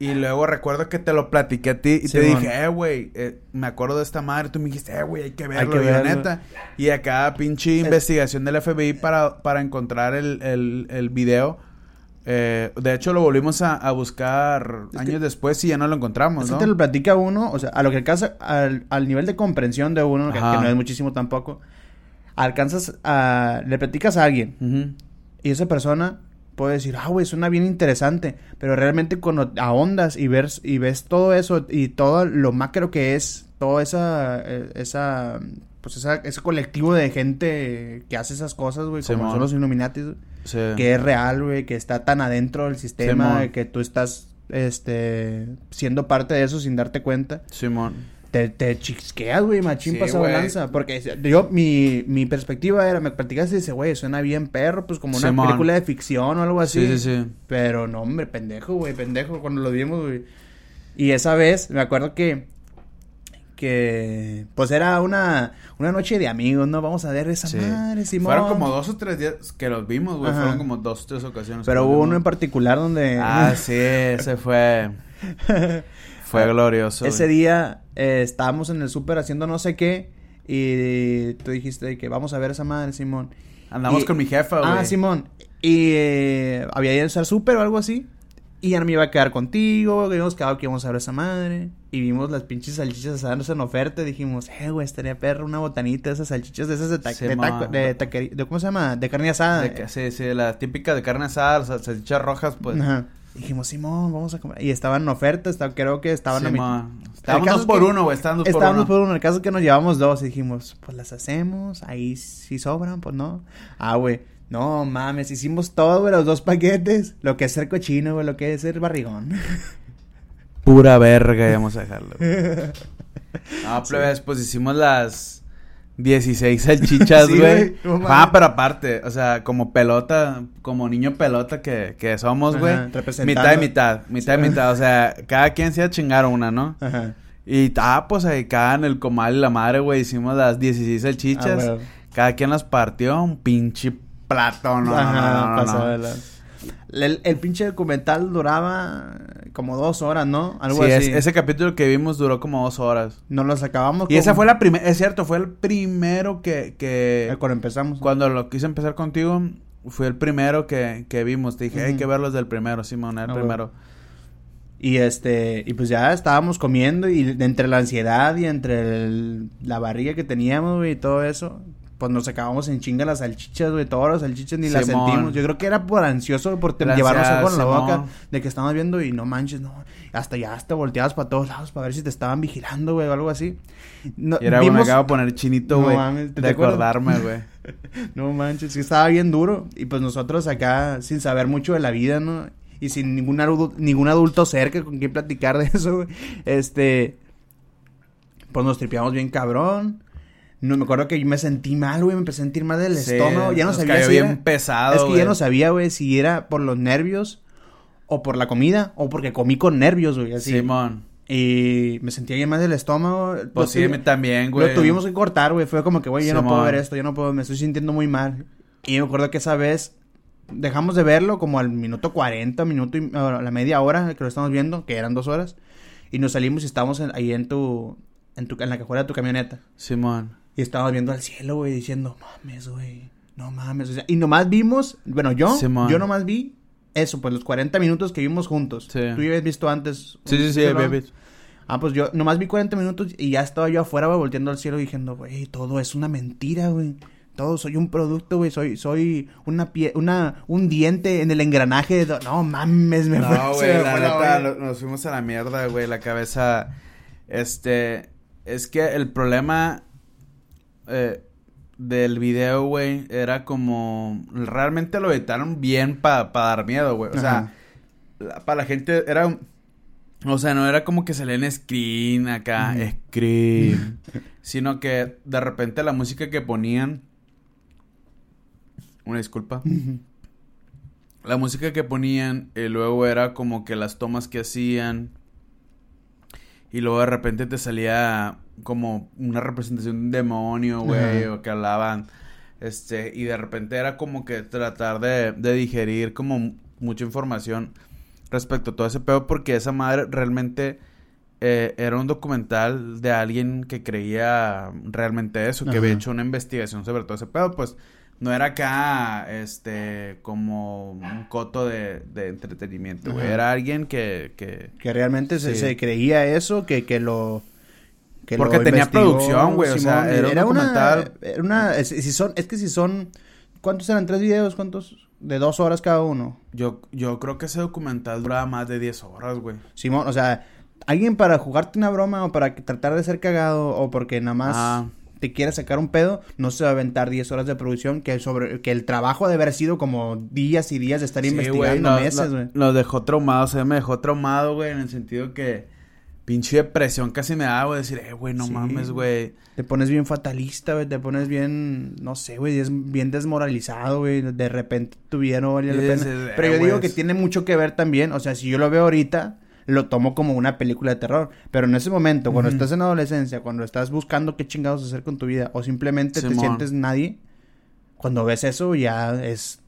y luego recuerdo que te lo platiqué a ti y te dije, eh, güey, eh, me acuerdo de esta madre. Tú me dijiste, eh, güey, hay que verlo, hay que verlo. neta. Y acá, pinche investigación del FBI para, para encontrar el, el, el video eh, de hecho, lo volvimos a, buscar años después y ya no lo encontramos, ¿no? te lo platica uno, o sea, a lo que alcanza, al, nivel de comprensión de uno, que, no es muchísimo tampoco, alcanzas a... Le platicas a alguien y esa persona puede decir, ah, güey, suena bien interesante, pero realmente cuando ahondas y ves, y ves todo eso y todo lo macro que es, toda esa, eh, esa pues esa, ese colectivo de gente que hace esas cosas, güey, como son los Que es real, güey, que está tan adentro del sistema, que tú estás, este, siendo parte de eso sin darte cuenta. Simón. Te, te chisqueas, güey, machín sí, pasa balanza. Porque yo, mi, mi perspectiva era, me platicaste y dice, güey, suena bien perro, pues como una película de ficción o algo así. Sí, sí, sí. Pero no, hombre, pendejo, güey, pendejo, cuando lo vimos, güey. Y esa vez, me acuerdo que que pues era una, una noche de amigos, ¿no? Vamos a ver esa madre, Simón. Fueron como dos o tres días que los vimos, güey. Fueron como dos o tres ocasiones. Pero hubo uno en particular donde... Ah, sí, ese fue... fue glorioso. Ese día eh, estábamos en el súper haciendo no sé qué y tú dijiste que vamos a ver esa madre, Simón. Andamos con mi jefa, güey. Ah, Simón. Y eh, había ido al súper o algo así. Y ya no me iba a quedar contigo, habíamos quedado que íbamos a ver esa madre. Y vimos las pinches salchichas asadas en oferta. Y dijimos, eh, güey, estaría perro una botanita, esas salchichas de esas de, de, ¿Cómo se llama? De carne asada. sí, sí, las típicas de carne asada, las salchichas rojas, pues. Ajá. Dijimos, Simón, vamos a comer. Y estaban en oferta, creo que estaban sí, Estábamos dos por uno, güey, estábamos por uno. Estábamos por uno. El caso es que nos llevamos dos y dijimos, pues las hacemos, ahí sí sobran, pues no. Ah, güey. No mames, hicimos todo, güey, los dos paquetes. Lo que es ser cochino, güey, lo que es ser barrigón. Pura verga, vamos a dejarlo. no, plebes, pues hicimos las 16 salchichas, Sí, güey. mames. ah, pero aparte, o sea, como pelota, como niño pelota que, que somos, güey. Mitad y mitad, mitad y Sí. mitad. O sea, cada quien se iba a chingar una, ¿no? Ajá. Y ah, pues ahí cada en el comal y la madre, güey, hicimos las 16 salchichas. Ah. Cada quien las partió, un pinche plato, no, Ajá, no, no, no, pasó no. El, el pinche documental duraba como dos horas, ¿no? Algo Sí, así. es- ese capítulo que vimos duró como dos horas. Nos los acabamos. Y esa fue la primera, es cierto, fue el primero que, que eh, Cuando empezamos. cuando lo quise empezar contigo, fue el primero que, que vimos. Te dije, hay que verlos del primero, Simón, el Ah, primero. Y este, y pues ya estábamos comiendo y entre la ansiedad y entre el- la barriga que teníamos, güey, y todo eso, pues nos acabamos en chinga las salchichas, güey, todas las salchichas ni las sentimos. Yo creo que era por ansioso, por La llevarnos algo en la boca, de que estábamos viendo y no manches, no, hasta ya hasta volteabas para todos lados para ver si te estaban vigilando, güey, o algo así. No, Y era, güey, me vimos- acabo de poner chinito, No güey. ¿te de acordarme, güey. No manches, sí estaba bien duro. Y pues nosotros acá, sin saber mucho de la vida, ¿no? Y sin ningún, ningún adulto cerca con quien platicar de eso, güey. Este. Pues nos tripeamos bien cabrón. No me acuerdo que yo me sentí mal, güey. Me empecé a sentir mal del Sí, estómago. Ya no nos sabía cayó si bien era- pesado, Es que ya no sabía, güey, si era por los nervios o por la comida o porque comí con nervios, güey. Así. Simón. Y me sentía bien mal del estómago. Pues sí, también, güey. lo tuvimos que cortar, güey. Fue como que, güey, yo no puedo ver esto, yo no puedo, me estoy sintiendo muy mal. Y me acuerdo que esa vez dejamos de verlo como al minuto 40, minuto y a la media hora que lo estamos viendo, que eran dos horas. Y nos salimos y estábamos en- ahí en tu, en tu, en la cajuela de tu camioneta. Simón. Y estábamos viendo al cielo, güey, diciendo, mames, güey, no mames. O sea, y nomás vimos, bueno, yo, yo nomás vi eso, pues los 40 minutos que vimos juntos. Sí. Tú ya habías visto antes. Sí, sí, sí, baby. Ah, pues yo nomás vi 40 minutos y ya estaba yo afuera, güey, volteando al cielo diciendo, güey, todo es una mentira, güey. Todo soy un producto, güey, soy soy una pie una un diente en el engranaje de no mames, me No, güey, la neta, lo- nos fuimos a la mierda, güey, la cabeza, este, es que el problema eh, del video, güey, era como, realmente lo editaron bien para dar miedo, güey, o Ajá. sea, para la gente era, un- o sea, no era como que salía en screen acá, screen, sino que de repente la música que ponían, una disculpa. La música que ponían y luego era como que las tomas que hacían y luego de repente te salía como una representación de un demonio, güey, o que hablaban, este, y de repente era como que tratar de, de digerir como mucha información respecto a todo ese pedo porque esa madre realmente eh, era un documental de alguien que creía realmente eso, que había hecho una investigación sobre todo ese pedo, pues no era acá, este, como un coto de, de entretenimiento, güey. Era alguien que, que... Que realmente se, Sí. se creía eso, que, que lo... que Porque lo tenía investigó, producción, güey, o sea, era un documental. Una, era una, es, si son, es que si son, ¿cuántos eran? ¿Tres videos? ¿Cuántos? De dos horas cada uno. Yo, yo creo que ese documental duraba más de 10 horas, güey. Simón, o sea, alguien para jugarte una broma o para tratar de ser cagado o porque nada más Ah. Te quiere sacar un pedo, no se va a aventar 10 horas de producción que sobre que el trabajo debe haber sido como días y días de estar Sí, investigando nos- meses, güey. Nos dejó traumados, o sea, me dejó traumado, güey, en el sentido que pinche depresión casi me daba, güey, decir, eh, güey, no Sí. mames, güey. Te pones bien fatalista, güey, te pones bien, no sé, güey, es bien desmoralizado, güey, de repente tu vida no valía la Y pena. dices, Pero eh, yo digo que tiene mucho que ver también, o sea, si yo lo veo ahorita, lo tomo como una película de terror, pero en ese momento, cuando estás en adolescencia, cuando estás buscando qué chingados hacer con tu vida, o simplemente te sientes nadie, cuando ves eso ya es,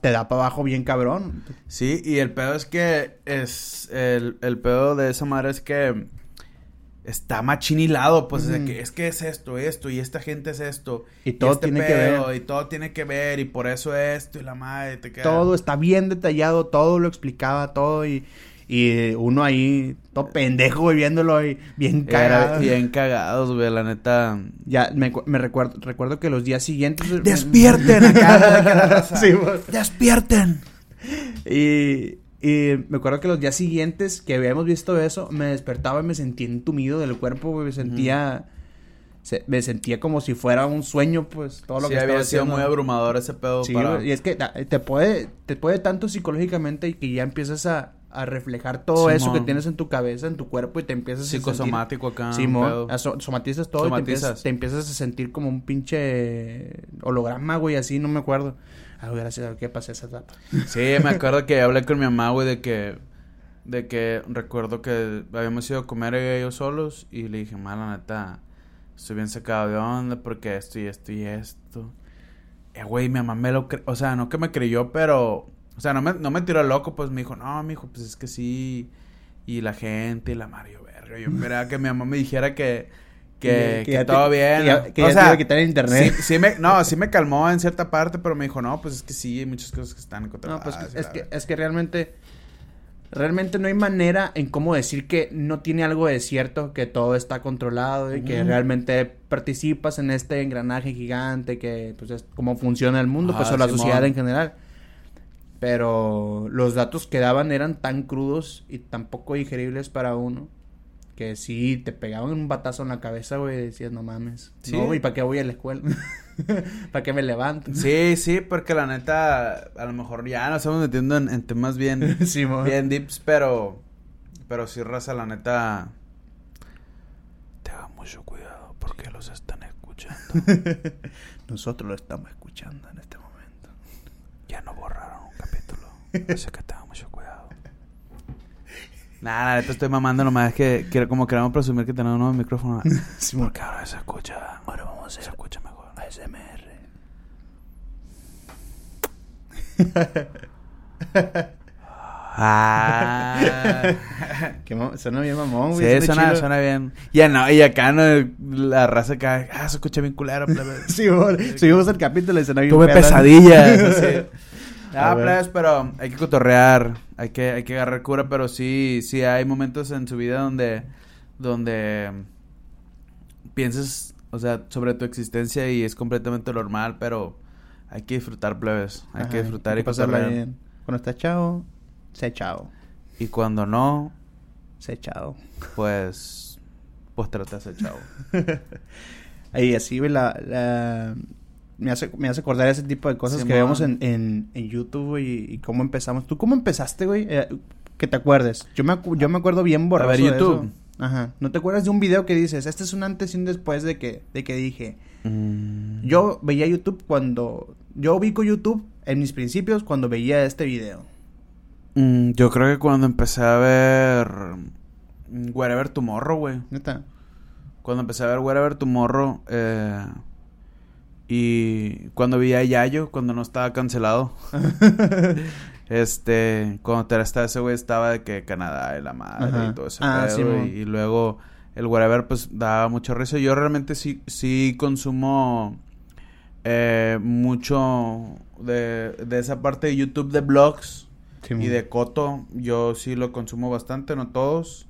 te da para abajo bien cabrón. Sí, y el pedo es que es, el, el pedo de esa madre es que está machinilado, pues, que es que es esto, esto, y esta gente es esto. Y todo este tiene que ver. Y todo tiene que ver, y por eso esto, y la madre te queda... Todo está bien detallado, todo lo explicaba, todo y, y uno ahí, todo pendejo, güey, viéndolo y bien cagado. bien cagados, güey, la neta. Ya, me, cu- me recuerdo, recuerdo que los días siguientes... ¡Despierten acá! Sí. ¡Despierten! y, y me acuerdo que los días siguientes que habíamos visto eso, me despertaba y me sentía entumido del cuerpo, güey. Me sentía... se- me sentía como si fuera un sueño, pues, todo lo sí, que había estaba sido haciendo. muy abrumador ese pedo Sí, para... y es que ta- te puede, te puede tanto psicológicamente y que ya empiezas a, a reflejar todo eso que Simón. tienes en tu cabeza, en tu cuerpo y te empiezas a sentir... Psicosomático acá. Aso- somatizas todo y te Somatizas. empiezas, te empiezas a sentir como un pinche holograma, güey, así, no me acuerdo. Ah, gracias a que pasé esa etapa. Sí, me acuerdo que hablé con mi mamá, güey, de que... De que recuerdo que habíamos ido a comer ella y yo solos. Y le dije, ma, la neta... Estoy bien sacado de onda porque esto y esto y esto. Eh, güey, mi mamá me lo... cre- O sea, no que me creyó, pero... O sea, no me, no me tiró loco, pues me dijo, no, mijo, pues es que sí. Y la gente y la Mario Verga. Yo esperaba que mi mamá me dijera que... Que, que, ya te- todo bien. Que ya, que o ya te sea, iba a quitar el internet. Sí, sí me, no, sí me calmó en cierta parte, pero me dijo, no, pues es que sí, hay muchas cosas que están No, controladas. pues es la que, verga". es que realmente, realmente no hay manera en cómo decir que no tiene algo de cierto, que todo está controlado y que realmente participas en este engranaje gigante, que pues es cómo funciona el mundo, pues o la Simón. sociedad en general. Pero los datos que daban eran tan crudos y tan poco digeribles para uno. Que sí, te pegaban un batazo en la cabeza, güey, y decías, no mames. Sí. No, ¿y para qué voy a la escuela? ¿Para qué me levanto? Sí, sí, porque la neta, a lo mejor ya nos estamos metiendo en, en temas bien, bien deeps, pero, pero sí, raza, la neta, tengan mucho cuidado porque los están escuchando. Nosotros lo estamos escuchando en este momento. Ya no borraron un así que tengan mucho cuidado. La neta estoy mamando nomás, es que quiero, como queremos presumir que tenemos un nuevo micrófono. Simón. Porque ahora se escucha, Ahora vamos a hacer se escucha mejor. ASMR. Ah. Que suena bien mamón, güey. Sí, suena, suena bien. Ya no, y acá no, la raza acá, ah, se escucha bien culero. Sí, güey. Subimos el capítulo y suena bien Tuve pesadillas. Ah, plebes, pero hay que cotorrear, hay que, hay que agarrar cura, pero sí, sí hay momentos en su vida donde, donde piensas, o sea, sobre tu existencia y es completamente normal, pero hay que disfrutar, plebes, hay Ajá, que disfrutar hay y pasarla bien. Cuando está chao, sé chao. Y cuando no, Sé chao. pues, pues trata de chavo. Ahí así, la, la- Me hace, me hace acordar ese tipo de cosas que vemos en, en, en YouTube, güey, y, cómo empezamos. ¿Tú cómo empezaste, güey? Eh, que te acuerdes. Yo me, yo me acuerdo bien borroso ver, de YouTube. eso. Ajá. ¿No te acuerdas de un video que dices, este es un antes y un después de que, de que dije... Mm. Yo veía YouTube cuando... Yo ubico YouTube en mis principios cuando veía este video. Mm, yo creo que cuando empecé a ver Wherever Tomorrow, güey. Neta. Cuando empecé a ver Wherever Tomorrow eh, y cuando vi a Yayo, cuando no estaba cancelado. este, cuando te estaba ese güey estaba de que Canadá y la madre Ajá. y todo ese Ah, pedo, y, y luego el Wherever pues daba mucho risa. Yo realmente sí, sí consumo eh, mucho de, de esa parte de YouTube de blogs. Y de Coto, yo sí lo consumo bastante, no todos.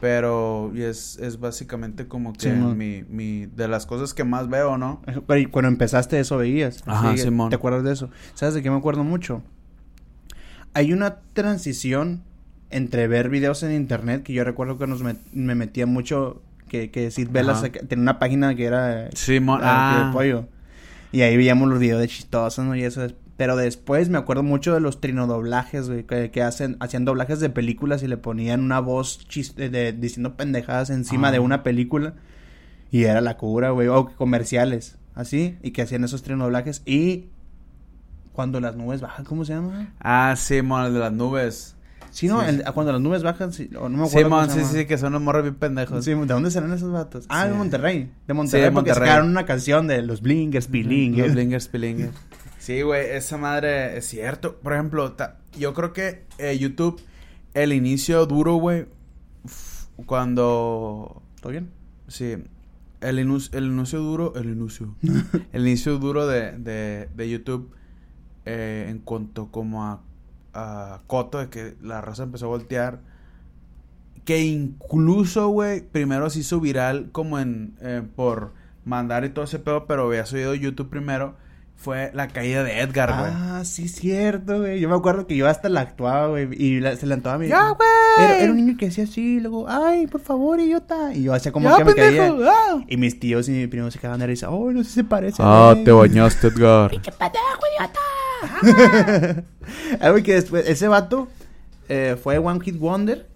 Pero y es, es básicamente como que mi, mi, de las cosas que más veo, ¿no? Pero y cuando empezaste eso veías. Ajá, Simón. ¿Te acuerdas de eso? ¿Sabes de qué me acuerdo mucho? Hay una transición entre ver videos en internet que yo recuerdo que nos met- me metía mucho que, que decir velas tenía una página que era Simón, ah, de pollo y ahí veíamos los videos de chistosos ¿no? y eso es- pero después me acuerdo mucho de los trinodoblajes güey, que, que hacen hacían doblajes de películas y le ponían una voz chiste de, diciendo pendejadas encima Ah. de una película y era la cura, güey. O comerciales. Así. Y que hacían esos trinodoblajes. Y cuando las nubes bajan, ¿cómo se llama? ah, Simón, el de las nubes. Sí, no, Sí. el- cuando las nubes bajan, sí, no me acuerdo. Sí, llama. sí, que son unos morros bien pendejos. Sí, ¿De dónde serán esos vatos? Ah, Sí. de Monterrey. De Monterrey, de porque Monterrey. sacaron una canción de los Blingers, Pilingers. Los Blingers, Pilingers. Sí, güey, esa madre es cierto. Por ejemplo, ta- yo creo que eh, YouTube, el inicio duro, güey, cuando ¿Todo bien? Sí, el, inus- el inicio duro, el inicio, el inicio duro de, de, de YouTube eh, en cuanto como a, a Coto, de que la raza empezó a voltear, que incluso, güey, primero se hizo viral como en, eh, por mandar y todo ese pedo, pero había subido YouTube primero, fue la caída de Edgar, güey. Ah, sí, cierto, güey. Yo me acuerdo que yo hasta la actuaba, güey. Y la- se la actuaba a mi. ¡Ya, güey! Era, era un niño que decía así, y luego, ay, por favor, idiota. Y yo hacía como ¡Ya, que me pendejo! caía. ¡Ah! Y mis tíos y mi primo se cagaban de risa. Oh, no sé si se parece. Ah, güey". te bañaste, Edgar. Ah, güey, que después, ese vato eh, fue One Hit Wonder.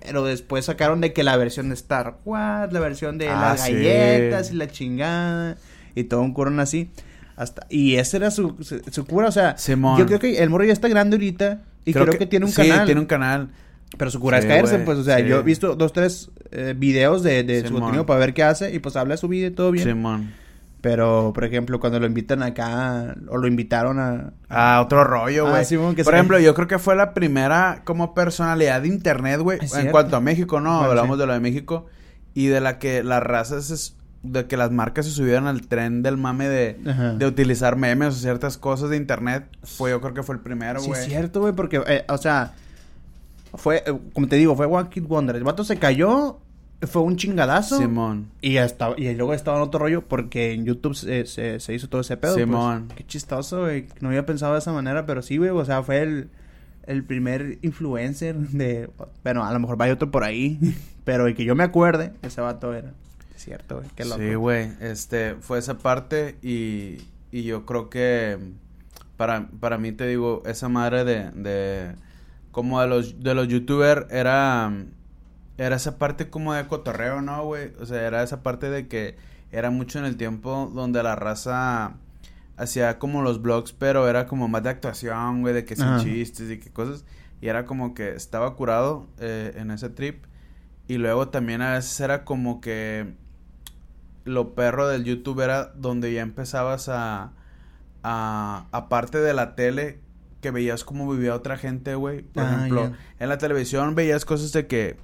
Pero después sacaron de que la versión de Star Wars, la versión de Ah, las sí. galletas y la chingada. Y todo un corón así. Hasta, y esa era su, su, su cura, o sea, Simón. yo creo que el morro ya está grande ahorita. Y creo, que, tiene un sí, canal. tiene un canal. Pero su cura Sí, es caerse, pues, o sea, sí. yo he visto dos, tres eh, videos de, de su contenido para ver qué hace y pues habla de su vida y todo bien. Simón. Pero, por ejemplo, cuando lo invitan acá, o lo invitaron a... Ah, otro rollo, Ah, güey. Por ejemplo, yo creo que fue la primera como personalidad de internet, güey. En cierto. cuanto a México, ¿no? Bueno, Hablamos sí. de lo de México. Y de la que las razas es... De que las marcas se subieron al tren del mame de... Ajá. De utilizar memes o ciertas cosas de internet. Fue, yo creo que fue el primero, Sí, güey. es cierto, güey, porque, eh, o sea, fue, eh, como te digo, fue One Kid Wonder. El vato se cayó, fue un chingadazo. Simón. Y, hasta, y luego estaba en otro rollo porque en YouTube se, se, se hizo todo ese pedo. pues. Simón. Qué chistoso, güey. No había pensado de esa manera, pero sí, güey. O sea, fue el, el primer influencer de... Bueno, a lo mejor hay otro por ahí. pero el que yo me acuerde, ese vato era. Es cierto, güey. Qué loco. Sí, güey. Este, fue esa parte y, y yo creo que para, para mí te digo, esa madre de, de como de los, de los youtubers era, era esa parte como de cotorreo, ¿no, güey? O sea, era esa parte de que era mucho en el tiempo donde la raza hacía como los vlogs, pero era como más de actuación, güey, de que Ajá. chistes y que cosas. Y era como que estaba curado eh, en ese trip. Y luego también a veces era como que lo perro del YouTube era donde ya empezabas a, a aparte de la tele que veías cómo vivía otra gente, güey. Por Ah, ejemplo, en la televisión veías cosas de que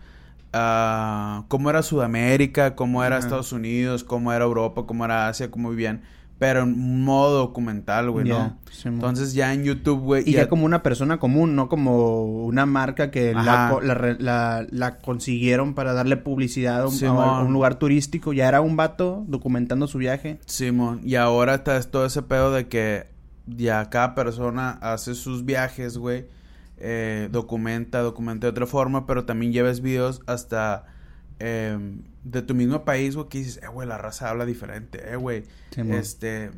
ah, cómo era Sudamérica, cómo era. Estados Unidos, cómo era Europa, cómo era Asia, cómo vivían, pero en modo documental, güey, ¿no? Simón. Entonces ya en YouTube, güey, Y ya como una persona común, no como una marca que la, la, la- la consiguieron para darle publicidad a un, Simón. a un lugar turístico. Ya era un vato documentando su viaje. Simón, y ahora está todo ese pedo de que ya cada persona hace sus viajes, güey. eh, documenta, documenta de otra forma, pero también llevas videos hasta eh, de tu mismo país, güey, que dices, eh, güey, la raza habla diferente, eh, güey. Este,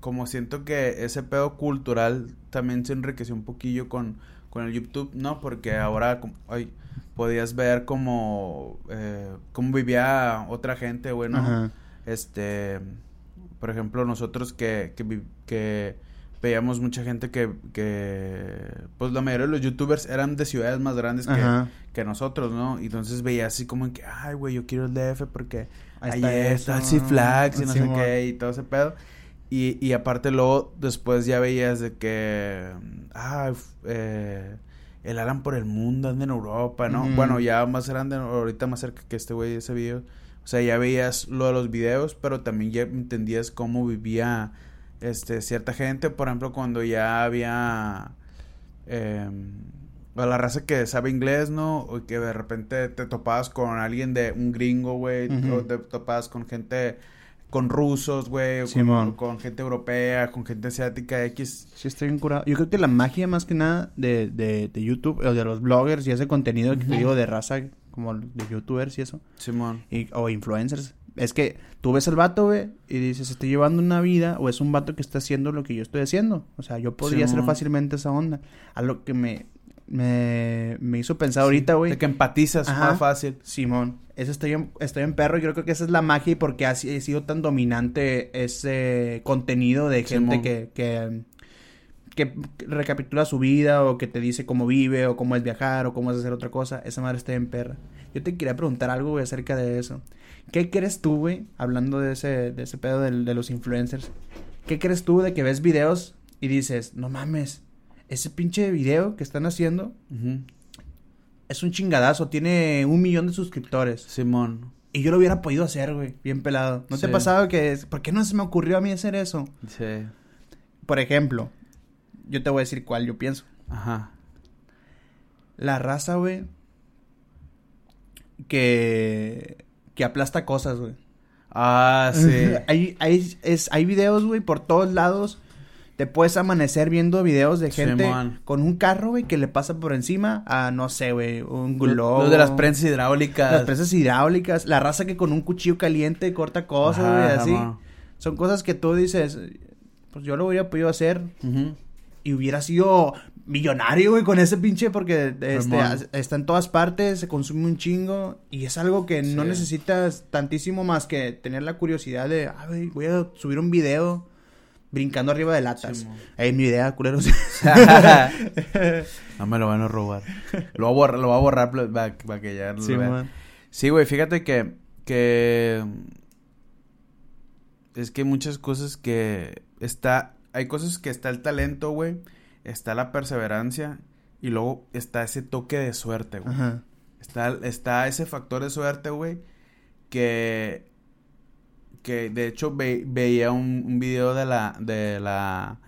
como siento que ese pedo cultural también se enriqueció un poquillo con, con el YouTube, ¿no? Porque ahora, como- ay, podías ver como, eh, cómo vivía otra gente, güey, ¿no? Ajá. Este, por ejemplo, nosotros que, que veíamos mucha gente que, que, pues la mayoría de los youtubers eran de ciudades más grandes que, nosotros, ¿no? Y entonces veía así como en que, ay, güey, yo quiero el DF porque Ahí está el Flags y no sé Simón. qué y todo ese pedo. Y, y aparte luego después ya veías de que, ah, eh, el Alan por el mundo anda en Europa, ¿no? Bueno, ya más grande, ahorita más cerca que este güey ese video. O sea, ya veías lo de los videos, pero también ya entendías cómo vivía este cierta gente, por ejemplo, cuando ya había eh, a la raza que sabe inglés, ¿no? O que de repente te topabas con alguien de un gringo, güey, o te topabas con gente con rusos, güey, con, con gente europea, con gente asiática X. Sí, estoy bien curado. Yo creo que la magia más que nada de, de, de YouTube, o de los bloggers y ese contenido que te digo de raza, como de youtubers y eso, Simón. y- o influencers, es que tú ves al vato, güey, y dices, estoy llevando una vida, o es un vato que está haciendo lo que yo estoy haciendo. O sea, yo podría hacer Simón. fácilmente esa onda. A lo que me, me, me hizo pensar ahorita, güey. De que empatizas Ajá. más fácil. Simón, eso estoy en, estoy en perro y creo que esa es la magia y porque ha, si- ha sido tan dominante ese contenido de gente Simón. que, que, que recapitula su vida o que te dice cómo vive o cómo es viajar o cómo es hacer otra cosa. Esa madre está en perra. Yo te quería preguntar algo, güey, acerca de eso. ¿Qué crees tú, güey, hablando de ese, de ese pedo de los influencers? ¿Qué crees tú de que ves videos y dices, no mames, ese pinche video que están haciendo es un chingadazo, tiene un millón de suscriptores. Simón. Y yo lo hubiera podido hacer, güey, bien pelado. ¿No te Sí. ha pasado que, es- ¿por qué no se me ocurrió a mí hacer eso? Sí. Por ejemplo, yo te voy a decir cuál yo pienso. Ajá. La raza, güey, que, que aplasta cosas, güey. Ah, sí. hay, hay, es, hay videos, güey, por todos lados. Te puedes amanecer viendo videos de gente con un carro, güey, que le pasa por encima a, no sé, güey, un globo. Los de las prensas hidráulicas. Las presas hidráulicas, la raza que con un cuchillo caliente corta cosas, güey, así. Son cosas que tú dices, pues yo lo hubiera podido hacer y hubiera sido millonario, güey, con ese pinche porque este, está en todas partes, se consume un chingo y es algo que no Sí. necesitas tantísimo más que tener la curiosidad de, ah, güey, voy a subir un video brincando arriba de latas. Ahí mi idea, culeros. no me lo van a robar. Lo voy a borrar, lo voy a borrar para, para que ya lo Sí, vean. Sí, güey, fíjate que, que es que hay muchas cosas que está, hay cosas que está el talento, güey, está la perseverancia y luego está ese toque de suerte, güey. Ajá. Está, está ese factor de suerte, güey, que, que de hecho ve- veía un, un video de la, de la,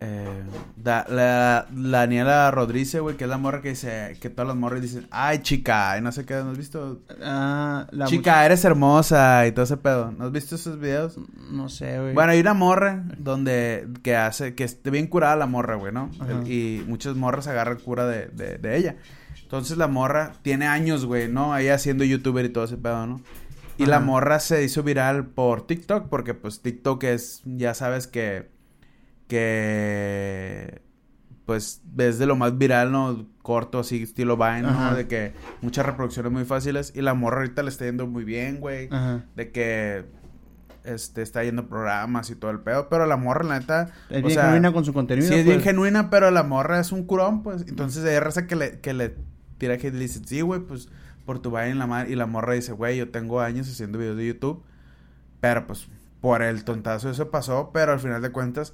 eh, da- la, la Daniela Rodríguez, güey, que es la morra que dice, que todas las morras dicen, ay, chica, y no sé qué, ¿no has visto? Ah, la chica, eres hermosa y todo ese pedo, ¿no has visto esos videos? No sé, güey. Bueno, hay una morra donde que hace, que esté bien curada la morra, güey, ¿no? Ajá. Y muchas morras agarran cura de, de, de ella. Entonces la morra tiene años, güey, ¿no? Ella siendo youtuber y todo ese pedo, ¿no? Y la morra se hizo viral por TikTok, porque pues TikTok es, ya sabes que, que, pues es de lo más viral, ¿no? Corto, así, estilo Vine, ¿no? Ajá. De que muchas reproducciones muy fáciles. Y la morra ahorita le está yendo muy bien, güey Ajá. de que este está yendo programas y todo el pedo, pero la morra la neta, Es o bien sea, genuina con su contenido. sí es bien pues. genuina, pero la morra es un curón, pues. Entonces hay raza que le que le tira que le dice, "Sí, güey, pues por tu vaina en la madre" y la morra dice, "Güey, yo tengo años haciendo videos de YouTube." Pero pues por el tontazo eso pasó, pero al final de cuentas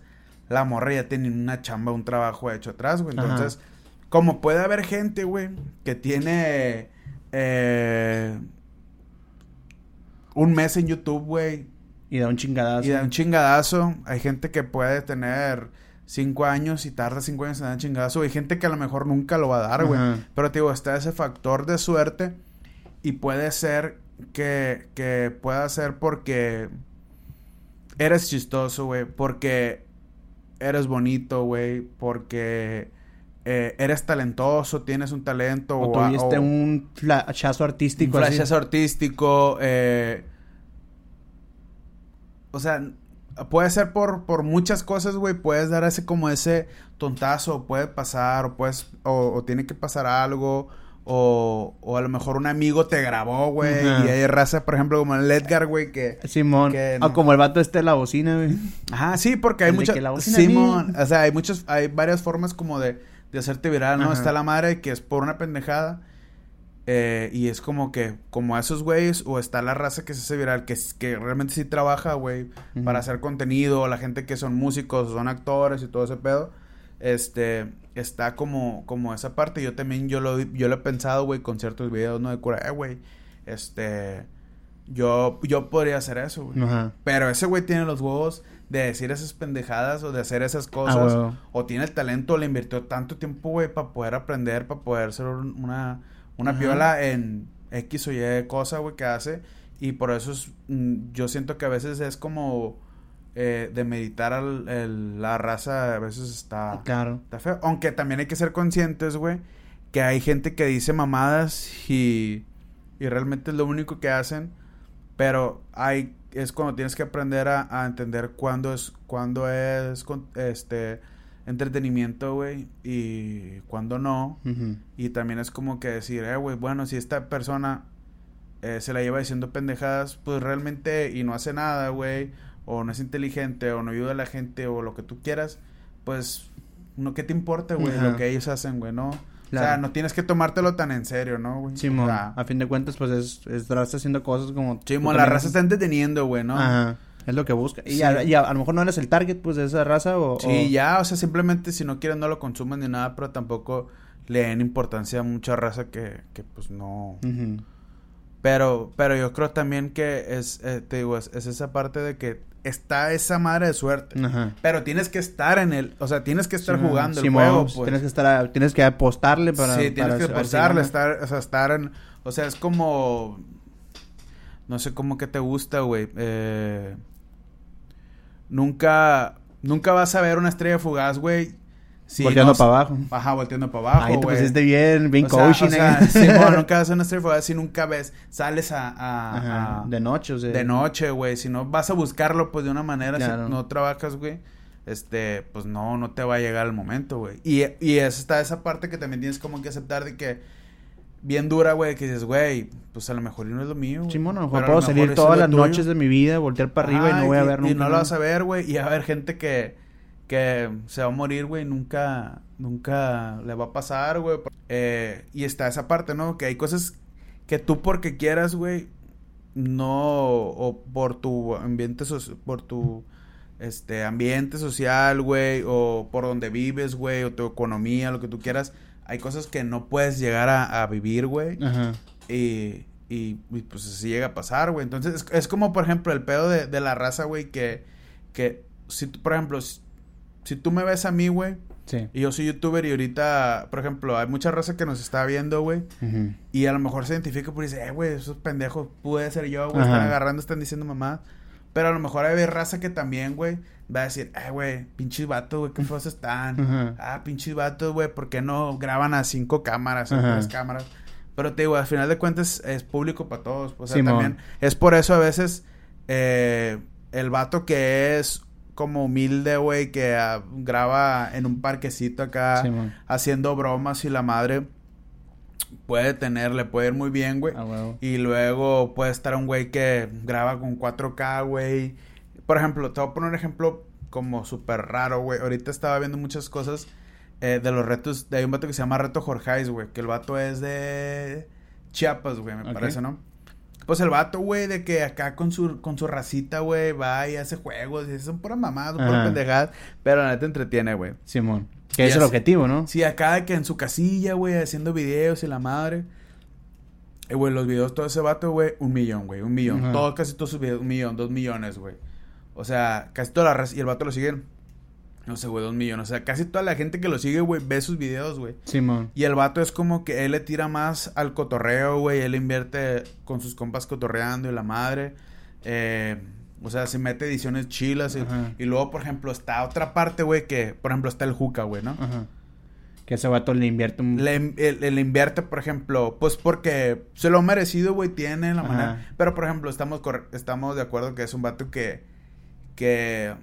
la morra ya tenía una chamba, un trabajo hecho atrás, güey. Ajá. Entonces, como puede haber gente, güey, que tiene eh, un mes en YouTube, güey, Y da un chingadazo. y da un chingadazo. Hay gente que puede tener cinco años y tarda cinco años en dar un chingadazo. Hay gente que a lo mejor nunca lo va a dar, güey. Pero te digo, está ese factor de suerte y puede ser que, que pueda ser porque eres chistoso, güey. Porque eres bonito, güey. Porque eh, eres talentoso, tienes un talento. O tuviste o- un flashazo un artístico. flashazo artístico, eh, o sea, puede ser por, por muchas cosas, güey, puedes dar ese como ese tontazo, puede pasar, o puedes, o, o tiene que pasar algo, o, o a lo mejor un amigo te grabó, güey, y hay raza, por ejemplo, como el Edgar, güey, que... Simón. Que O como el vato este de la bocina, güey. Ajá, sí, porque hay muchas... Simón, mí. o sea, hay muchas, hay varias formas como de, de hacerte viral, ¿no? Está la madre que es por una pendejada, eh, y es como que, como a esos güeyes, o está la raza que se hace viral, que, que realmente sí trabaja, güey, para hacer contenido, la gente que son músicos, son actores y todo ese pedo, este, está como, como esa parte, yo también, yo lo, yo lo he pensado, güey, con ciertos videos, ¿no? De cura, eh, güey, este, yo, yo podría hacer eso, güey. Ajá. Pero ese güey tiene los huevos de decir esas pendejadas o de hacer esas cosas. Ah, huevo. O tiene el talento, le invirtió tanto tiempo, güey, para poder aprender, para poder ser un- una, una Ajá. piola en X o Y cosa, güey, que hace. Y por eso es, mm, yo siento que a veces es como eh, de meditar al, el- la raza, a veces está, Claro. está feo. Aunque también hay que ser conscientes, güey, que hay gente que dice mamadas y, y realmente es lo único que hacen. Pero hay es cuando tienes que aprender a, a entender cuándo es cuándo es con- este entretenimiento, güey, y cuándo no. Y también es como que decir, eh, güey, bueno, si esta persona eh, se la lleva diciendo pendejadas, pues realmente y no hace nada, güey, o no es inteligente, o no ayuda a la gente, o lo que tú quieras, pues, no, ¿qué te importa, güey? Lo que ellos hacen, güey, ¿no? O sea, no tienes que tomártelo tan en serio, ¿no, güey? Simón. O sea, A fin de cuentas, pues es, es haciendo cosas como. Simón, la raza está entreteniendo, güey, ¿no? Ajá. Es lo que busca. Y, Sí. a, y a, a lo mejor no eres el target, pues, de esa raza o... Sí, o- ya, o sea, simplemente si no quieren no lo consumen ni nada, pero tampoco le den importancia a mucha raza que, que pues no... Pero, pero yo creo también que es, eh, te digo, es, es esa parte de que está esa madre de suerte. Ajá. Pero tienes que estar en el, o sea, tienes que estar jugando el Simón, juego, pues. Tienes que estar, a- tienes que apostarle para... sí, tienes para que si gana. estar, o sea, estar en, o sea, es como, no sé cómo que te gusta, güey, eh, nunca, nunca vas a ver una estrella fugaz, güey, Volteando no- para abajo. Ajá, volteando para abajo, Ahí te pusiste bien, bien O sea, coaching. o sea, ahí. Simón, nunca vas a una si nunca ves, sales a, a- Ajá. a- De noche, o sea. de noche, güey. Si no vas a buscarlo, pues de una manera, si no trabajas, güey. este, pues no, no te va a llegar el momento, güey. Y, y está esa parte que también tienes como que aceptar de que bien dura, güey, que dices, güey, pues a lo mejor no es lo mío. Sí, bueno, a lo mejor puedo salir todas las noches de mi vida, voltear para arriba y no voy a ver nunca. Y no lo vas a ver, güey, y a ver gente que, que se va a morir, güey, nunca, nunca le va a pasar, güey. Eh, y está esa parte, ¿no? Que hay cosas que tú porque quieras, güey, no, o por tu ambiente, por tu este ambiente social, güey, o por donde vives, güey, o tu economía, lo que tú quieras, hay cosas que no puedes llegar a, vivir, güey. Ajá. Y, y, pues así llega a pasar, güey. Entonces es, como, por ejemplo, el pedo de, de la raza, güey, que, que si, por ejemplo, si, tú me ves a mí, güey, Sí. Y yo soy youtuber y ahorita, por ejemplo, hay mucha raza que nos está viendo, güey. Y a lo mejor se identifica por dice, eh, güey, esos pendejos puede ser yo, güey. Están agarrando, están diciendo mamá. Pero a lo mejor hay raza que también, güey, va a decir, ay, güey, pinches vatos, güey, qué feos están. Ah, pinches vatos, güey, ¿por qué no graban a cinco cámaras, a tres cámaras? Pero te digo, al final de cuentas es público para todos. O sea, también es por eso a veces eh, el vato que es como humilde, güey, que ah, graba en un parquecito acá haciendo bromas y la madre puede tener, le puede ir muy bien, güey. Ah, y luego puede estar un güey que graba con 4K, güey. Por ejemplo, te voy a poner un ejemplo como súper raro, güey. Ahorita estaba viendo muchas cosas eh, de los retos. De, hay un vato que se llama Reto Jorgeis, güey. Que el vato es de Chiapas, güey, me parece, ¿no? Pues el vato, güey, de que acá con su, con su racita, güey, va y hace juegos. Y son pura mamada, pura pendejada. Pero la neta entretiene, güey. Simón. Que es el objetivo, ¿no? Sí, acá que en su casilla, güey, haciendo videos y la madre. Eh, güey, los videos, todo ese vato, güey, un millón, güey, un millón. Todos, casi todos sus videos, un millón, dos millones, güey. O sea, casi toda la raza, y el vato lo sigue, no sé, güey, dos millones. O sea, casi toda la gente que lo sigue, güey, ve sus videos, güey. Simón. y el vato es como que él le tira más al cotorreo, güey. Él invierte con sus compas cotorreando y la madre. Eh, o sea, se mete ediciones chilas. Y, luego, por ejemplo, está otra parte, güey, que, por ejemplo, está el Juca, güey, ¿no? Ajá. Que ese vato le invierte un... Le, le, invierte, por ejemplo, pues porque se lo ha merecido, güey, tiene la manera. Pero, por ejemplo, estamos, estamos de acuerdo que es un vato que, que,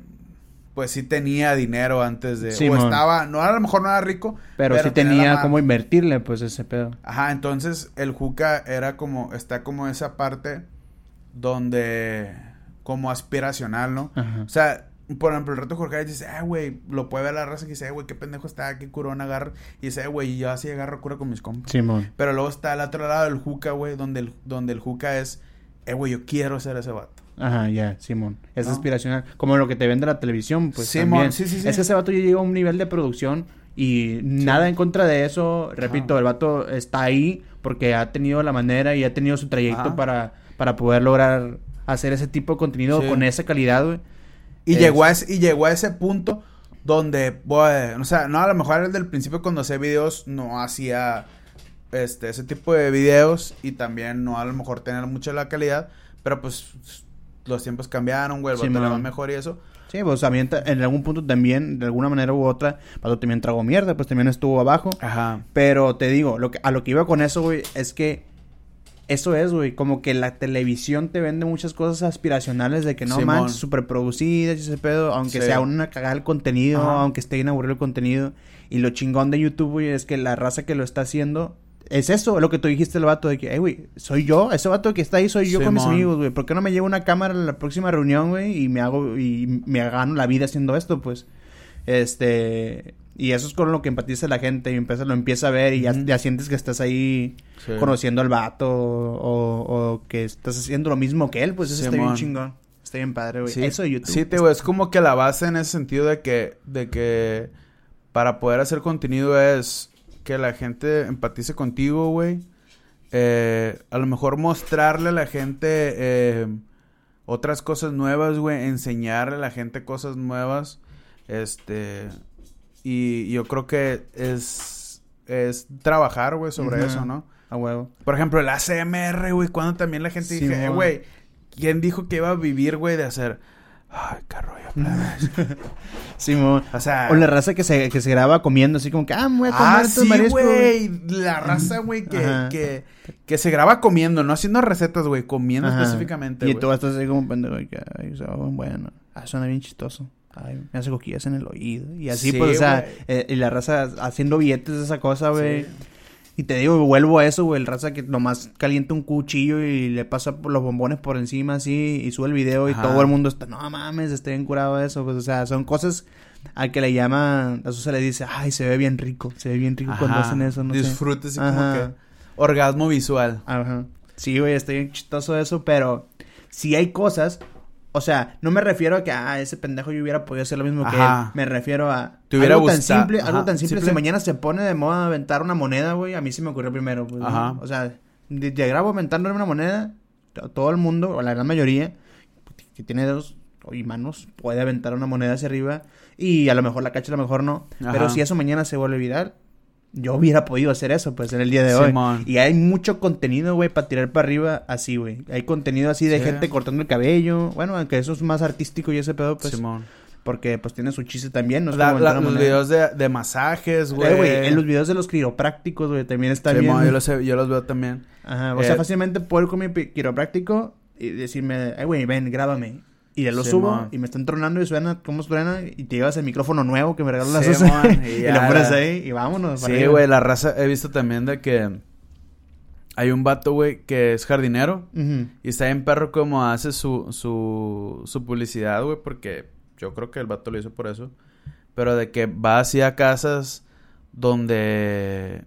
pues sí tenía dinero antes de... Sí, o estaba, no a lo mejor no era rico. Pero, sí tenía como invertirle, pues, ese pedo. Ajá, entonces el Juca era como, está como esa parte donde como aspiracional, ¿no? O sea, por ejemplo, el reto Jorge dice, ah, güey, lo puede ver la raza que dice, güey, qué pendejo está, qué curón agarra. Y dice, güey, yo así agarro cura con mis compas. Simón. Pero luego está al otro lado del Juca, güey, donde el, donde el Juca es, eh, güey, yo quiero ser ese vato. Ajá, ya, Simón. Es aspiracional. Como lo que te vende la televisión, pues. Simón, sí, sí, sí. Es que ese vato ya llega a un nivel de producción y nada en contra de eso. Repito, el vato está ahí porque ha tenido la manera y ha tenido su trayecto para, para poder lograr hacer ese tipo de contenido con esa calidad, güey. Y, llegó a ese, y llegó a ese punto donde, o sea, no, a lo mejor desde el principio cuando hacía videos no hacía este, ese tipo de videos y también no a lo mejor tener mucha la calidad, pero pues los tiempos cambiaron, güey, el sí, va mejor y eso. Sí, pues también en algún punto también, de alguna manera u otra, Pato también tragó mierda, pues también estuvo abajo. Ajá. Pero te digo, lo que, a lo que iba con eso, güey, es que eso es, güey, como que la televisión te vende muchas cosas aspiracionales de que no manches, súper producidas y ese pedo, aunque sea una cagada el contenido, aunque esté bien aburrido el contenido. Y lo chingón de YouTube, güey, es que la raza que lo está haciendo es eso, lo que tú dijiste el vato de que, hey, güey, soy yo, ese vato que está ahí soy yo con mis amigos, güey. ¿Por qué no me llevo una cámara a la próxima reunión, güey? Y me hago, y me gano la vida haciendo esto, pues. Este, y eso es con lo que empatiza la gente y empieza, lo empieza a ver y ya, sientes que estás ahí conociendo al vato o, que estás haciendo lo mismo que él, pues eso está bien chingón. Está bien padre, güey. Sí. Eso de YouTube. Sí, te es como que la base en ese sentido de que, de que para poder hacer contenido es que la gente empatice contigo, güey. Eh, a lo mejor mostrarle a la gente eh, otras cosas nuevas, güey. Enseñarle a la gente cosas nuevas. Este, y yo creo que es, es trabajar, güey, sobre eso, ¿no? A huevo. Por ejemplo, el ACMR, güey, cuando también la gente dije, eh, güey, ¿quién dijo que iba a vivir, güey, de hacer... Ay, qué rollo, Simón. o sea... O la raza que se, que se graba comiendo, así como que, ah, voy a comer ah, sí, güey. La raza, güey, que, que, que, se graba comiendo, no haciendo recetas, güey, comiendo específicamente, Y tú estás así como un pendejo, que, ay, bueno. Ah, suena bien chistoso. Ay, me hace coquillas en el oído. Y así, pues, o sea, eh, y la raza haciendo billetes de esa cosa, güey. Y te digo, vuelvo a eso, güey, el raza que nomás calienta un cuchillo y le pasa los bombones por encima así y sube el video y todo el mundo está, no mames, estoy bien curado de eso. Pues, o sea, son cosas al que le llama, a eso se le dice, ay, se ve bien rico, se ve bien rico cuando hacen eso, no Disfrute, así como que orgasmo visual. Ajá. Sí, güey, estoy bien chistoso de eso, pero si hay cosas o sea, no me refiero a que, ah, ese pendejo yo hubiera podido hacer lo mismo que él. Me refiero a ¿Te hubiera algo tan simple, algo tan simple. Si mañana se pone de moda aventar una moneda, güey, a mí sí me ocurrió primero. Pues, Ajá. O sea, llegar a aventando una moneda, todo el mundo, o la gran mayoría, que tiene dedos y manos, puede aventar una moneda hacia arriba. Y a lo mejor la cacha, a lo mejor no. Pero si eso mañana se vuelve viral, yo hubiera podido hacer eso, pues, en el día de hoy. Y hay mucho contenido, güey, para tirar para arriba así, güey. Hay contenido así de gente cortando el cabello. Bueno, aunque eso es más artístico y ese pedo, pues. Simón. Porque, pues, tiene su chiste también, ¿no? los videos de, de masajes, eh, güey. en los videos de los quiroprácticos, güey, también está bien. yo los, yo los veo también. Ajá, o sea, eh, fácilmente puedo ir con mi quiropráctico y decirme, ay, güey, ven, grábame. Y ya lo subo y me están tronando y suena, ¿cómo suena? Y te llevas el micrófono nuevo que me regaló la sí, y, lo pones ahí y vámonos. Sí, güey, la raza, he visto también de que hay un vato, güey, que es jardinero y está en perro como hace su, su, su publicidad, güey, porque yo creo que el vato lo hizo por eso. Pero de que va así a casas donde...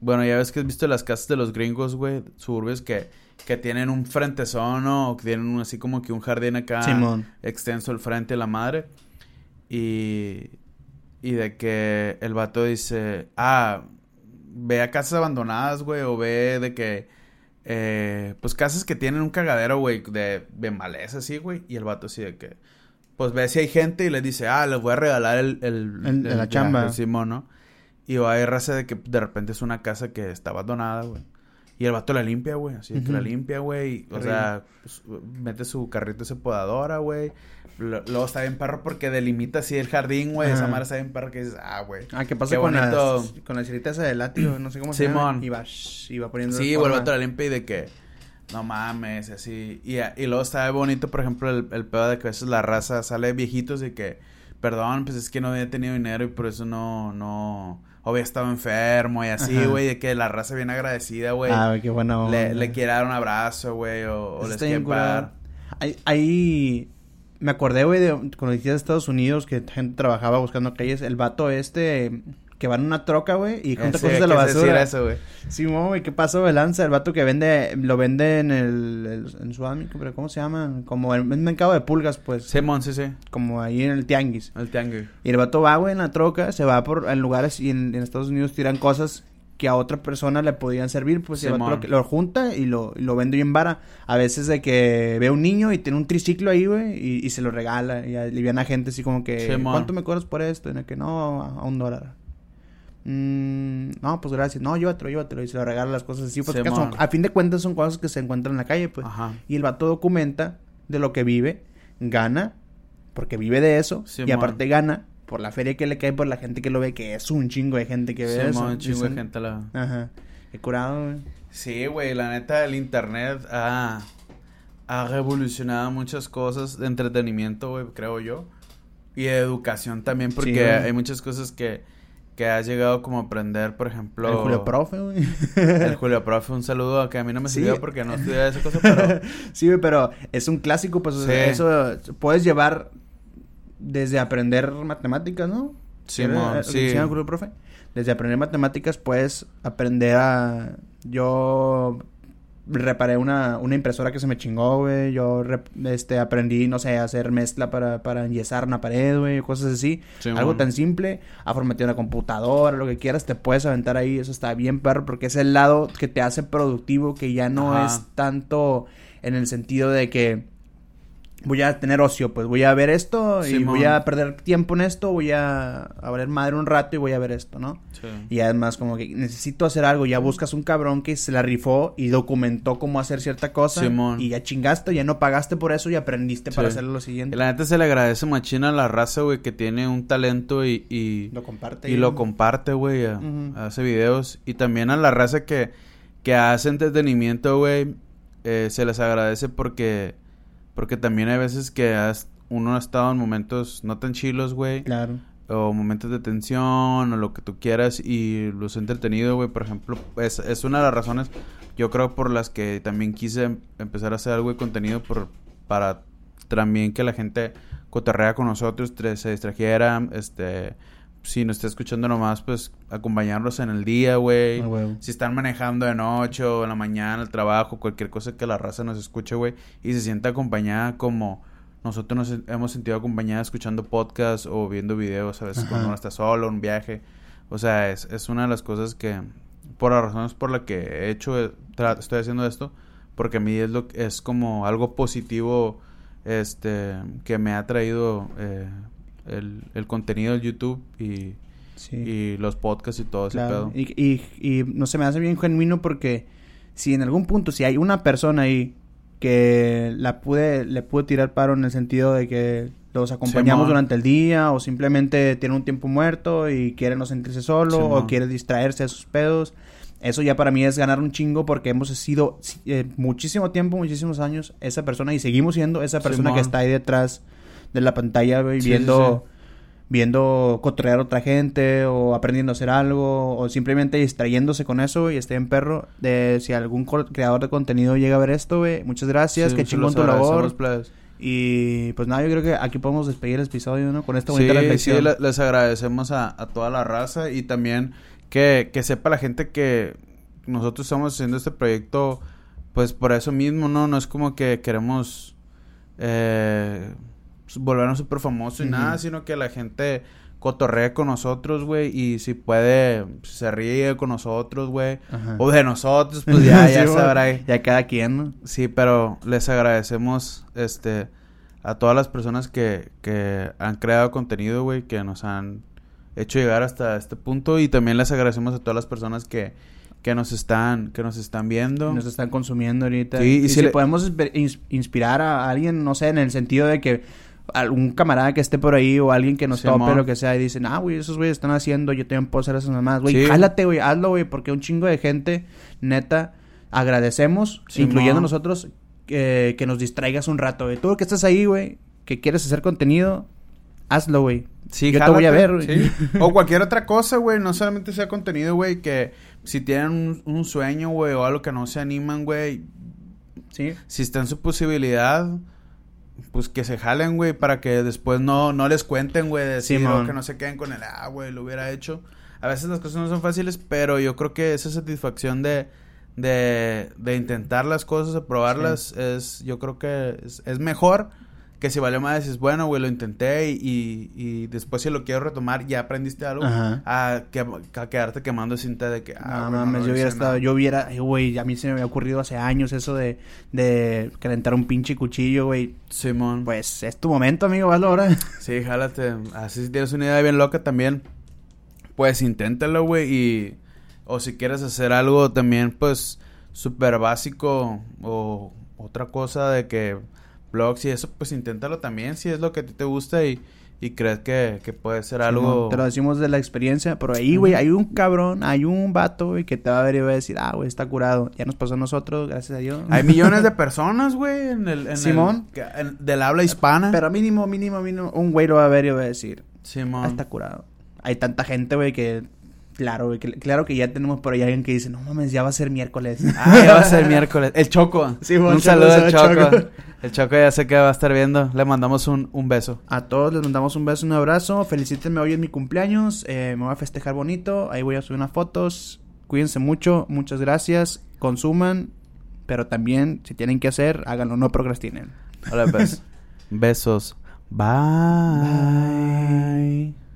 Bueno, ya ves que has visto las casas de los gringos, güey, suburbios que que tienen un frentezón o que tienen así como que un jardín acá extenso al frente de la madre. Y, y de que el vato dice, ah, ve a casas abandonadas, güey, o ve de que, eh, pues casas que tienen un cagadero, güey, de, de maleza, así, güey. Y el vato así de que, pues ve si hay gente y le dice, ah, les voy a regalar el... El, el, la chamba. Simón, ¿no? Y va a raza de que de repente es una casa que está abandonada, güey. Y el vato la limpia, güey. Así que la limpia, güey. O sea, pues, mete su carrito ese podadora, güey. Luego está bien perro porque delimita así el jardín, güey. Esa madre está bien perro que dices, ah, güey. Ah, ¿qué pasa con, las, con la chirita esa de látigo? No sé cómo se llama. Y va, y va poniendo. Sí, güey, el vato la limpia y de que. No mames, así. Y, y luego está bonito, por ejemplo, el, el pedo de que a veces la raza sale de viejitos y que. Perdón, pues es que no había tenido dinero y por eso no. no había estado enfermo y así, güey, de que la raza bien agradecida, güey. Ah, qué bueno. Le, le quiere dar un abrazo, güey, o, les quiere pagar. Ahí, me acordé, güey, de cuando de Estados Unidos que gente trabajaba buscando calles, el vato este que va en una troca, güey, y junta cosas de la basura. eso, güey. Sí, güey, ¿qué pasó, güey? Lanza, el vato que vende, lo vende en el, en su pero ¿cómo se llama? Como en el mercado de pulgas, pues. Simón, sí, sí. Como ahí en el tianguis. El tianguis. Y el vato va, güey, en la troca, se va por en lugares y en, Estados Unidos tiran cosas que a otra persona le podían servir, pues el vato lo, junta y lo, lo vende bien vara. A veces de que ve a un niño y tiene un triciclo ahí, güey, y, se lo regala. Y viene a gente así como que, ¿cuánto me cobras por esto? En el que no, a un dólar. Mm, no, pues gracias. No, llévatelo, llévatelo. Y se le regala las cosas así. Porque a fin de cuentas son cosas que se encuentran en la calle, pues. Y el vato documenta de lo que vive, gana, porque vive de eso. y aparte gana por la feria que le cae, por la gente que lo ve, que es un chingo de gente que ve eso. un chingo de gente la... Ajá. He curado, güey. Sí, güey, la neta, el internet ha, ha revolucionado muchas cosas de entretenimiento, güey, creo yo. Y de educación también, porque hay muchas cosas que que has llegado como a aprender, por ejemplo... El Julio Profe, güey. El Julio Profe, un saludo a que a mí no me sirvió porque no estudié esa cosa, pero... sí, güey, pero es un clásico, pues eso puedes llevar desde aprender matemáticas, ¿no? Sí, sí. el Julio Profe? Desde aprender matemáticas puedes aprender a... Yo reparé una, una impresora que se me chingó, güey. Yo este, aprendí, no sé, a hacer mezcla para, para enyesar una pared, güey, cosas así. Algo tan simple, a formatear una computadora, lo que quieras, te puedes aventar ahí. Eso está bien, perro, porque es el lado que te hace productivo, que ya no es tanto en el sentido de que voy a tener ocio, pues voy a ver esto y voy a perder tiempo en esto, voy a, a valer madre un rato y voy a ver esto, ¿no? Sí. Y además como que necesito hacer algo, ya buscas un cabrón que se la rifó y documentó cómo hacer cierta cosa y ya chingaste, ya no pagaste por eso y aprendiste para hacer lo siguiente. la neta se le agradece machina a la raza, güey, que tiene un talento y... y lo comparte. Y, lo comparte, güey, hace videos. Y también a la raza que, que hace entretenimiento, güey, eh, se les agradece porque porque también hay veces que has uno ha estado en momentos no tan chilos, güey. Claro. O momentos de tensión, o lo que tú quieras, y los he entretenido, güey. Por ejemplo, es, es una de las razones, yo creo, por las que también quise em- empezar a hacer algo de contenido por, para también que la gente cotorrea con nosotros, se distrajera, este... Si nos está escuchando nomás, pues acompañarlos en el día, güey. Ah. Si están manejando de noche o en la mañana, el trabajo, cualquier cosa que la raza nos escuche, güey, y se sienta acompañada como nosotros nos hemos sentido acompañada escuchando podcasts o viendo videos, a veces Ajá. cuando uno está solo, un viaje. O sea, es, es una de las cosas que, por las razones por las que he hecho, eh, estoy haciendo esto, porque a mí es, lo, es como algo positivo este que me ha traído eh, el, el contenido del YouTube y, Sí. y los podcasts y todo ese pedo. Y, y, y no se me hace bien genuino porque si en algún punto, si hay una persona ahí que la pude, le pude tirar paro en el sentido de que los acompañamos durante el día o simplemente tiene un tiempo muerto y quiere no sentirse solo o quiere distraerse de sus pedos. Eso ya para mí es ganar un chingo porque hemos sido eh, muchísimo tiempo, muchísimos años esa persona y seguimos siendo esa persona que está ahí detrás de la pantalla, güey, Sí, viendo sí, viendo cotorrear a otra gente o aprendiendo a hacer algo o simplemente distrayéndose con eso y esté en perro de si algún creador de contenido llega a ver esto, güey, muchas gracias, Sí, qué se chingón tu labor y pues nada, yo creo que aquí podemos despedir el episodio, ¿no? Con esta Sí, bonita sí, reflexión. le- les agradecemos a, a toda la raza y también que, que sepa la gente que nosotros estamos haciendo este proyecto pues por eso mismo, ¿no? No es como que queremos eh, volvernos súper famosos y nada, sino que la gente cotorree con nosotros, güey, y si puede, se ríe con nosotros, güey, o de nosotros, pues ya, ya sabrá. Ya cada quien, ¿no? Sí, pero les agradecemos este a todas las personas que, que han creado contenido, güey, que nos han hecho llegar hasta este punto y también les agradecemos a todas las personas que, que nos están que nos están viendo. Nos están consumiendo ahorita. Sí, y, y si si le- podemos insp- ins- inspirar a alguien, no sé, en el sentido de que algún camarada que esté por ahí o alguien que nos Simón. tope, lo que sea, y dicen, ah, güey, esos güeyes están haciendo, yo también puedo hacer esas mamás. Güey, Sí. jálate, güey, hazlo, güey, porque un chingo de gente, neta, agradecemos, incluyendo nosotros, que, que nos distraigas un rato, güey. Tú que estás ahí, güey, que quieres hacer contenido, hazlo, güey. Sí, Yo te voy a ver, güey. sí. O cualquier otra cosa, güey. No solamente sea contenido, güey. Que si tienen un, un sueño, güey, o algo que no se animan, güey. Sí. Si está en su posibilidad, pues que se jalen, güey. Para que después no, no les cuenten, güey. Decir Simón. o que no se queden con el, ah, güey, lo hubiera hecho. A veces las cosas no son fáciles, pero yo creo que esa satisfacción de, de, de intentar las cosas, de probarlas, es, yo creo que es, es mejor que si vale más dices, bueno, güey, lo intenté y, y, después si lo quiero retomar, ya aprendiste algo, Ajá. a, que, a quedarte quemando cinta de que, ah, no mames, yo hubiera estado, yo hubiera, ay, güey, a mí se me había ocurrido hace años eso de, de calentar un pinche cuchillo, güey. Simón. Pues es tu momento, amigo, hazlo ahora. Sí, jálate. Así si tienes una idea bien loca también, pues inténtalo, güey. Y. O si quieres hacer algo también, pues, súper básico o otra cosa de que blogs y eso, pues inténtalo también si es lo que a ti te gusta y, y crees que, que puede ser algo. Te lo decimos de la experiencia, pero ahí, güey, hay un cabrón, hay un vato, güey, que te va a ver y va a decir, ah, güey, está curado. Ya nos pasó a nosotros, gracias a Dios. Hay millones de personas, güey, en el. En Simón. en- del habla hispana. Pero mínimo, mínimo, mínimo, un güey lo va a ver y va a decir, Simón. ah, está curado. Hay tanta gente, güey, que... Claro, güey, claro que ya tenemos por ahí alguien que dice, no mames, ya va a ser miércoles. Ah, ya va a ser miércoles. El Choco. Sí, bueno, un saludo al. Choco. El Choco ya sé que va a estar viendo. Le mandamos un, un beso. A todos les mandamos un beso, un abrazo. Felicítenme hoy en mi cumpleaños. eh, me voy a festejar bonito. Ahí voy a subir unas fotos. Cuídense mucho. Muchas gracias. Consuman. Pero también, si tienen que hacer, háganlo. No procrastinen. Hola, pues. Besos. Bye. Bye.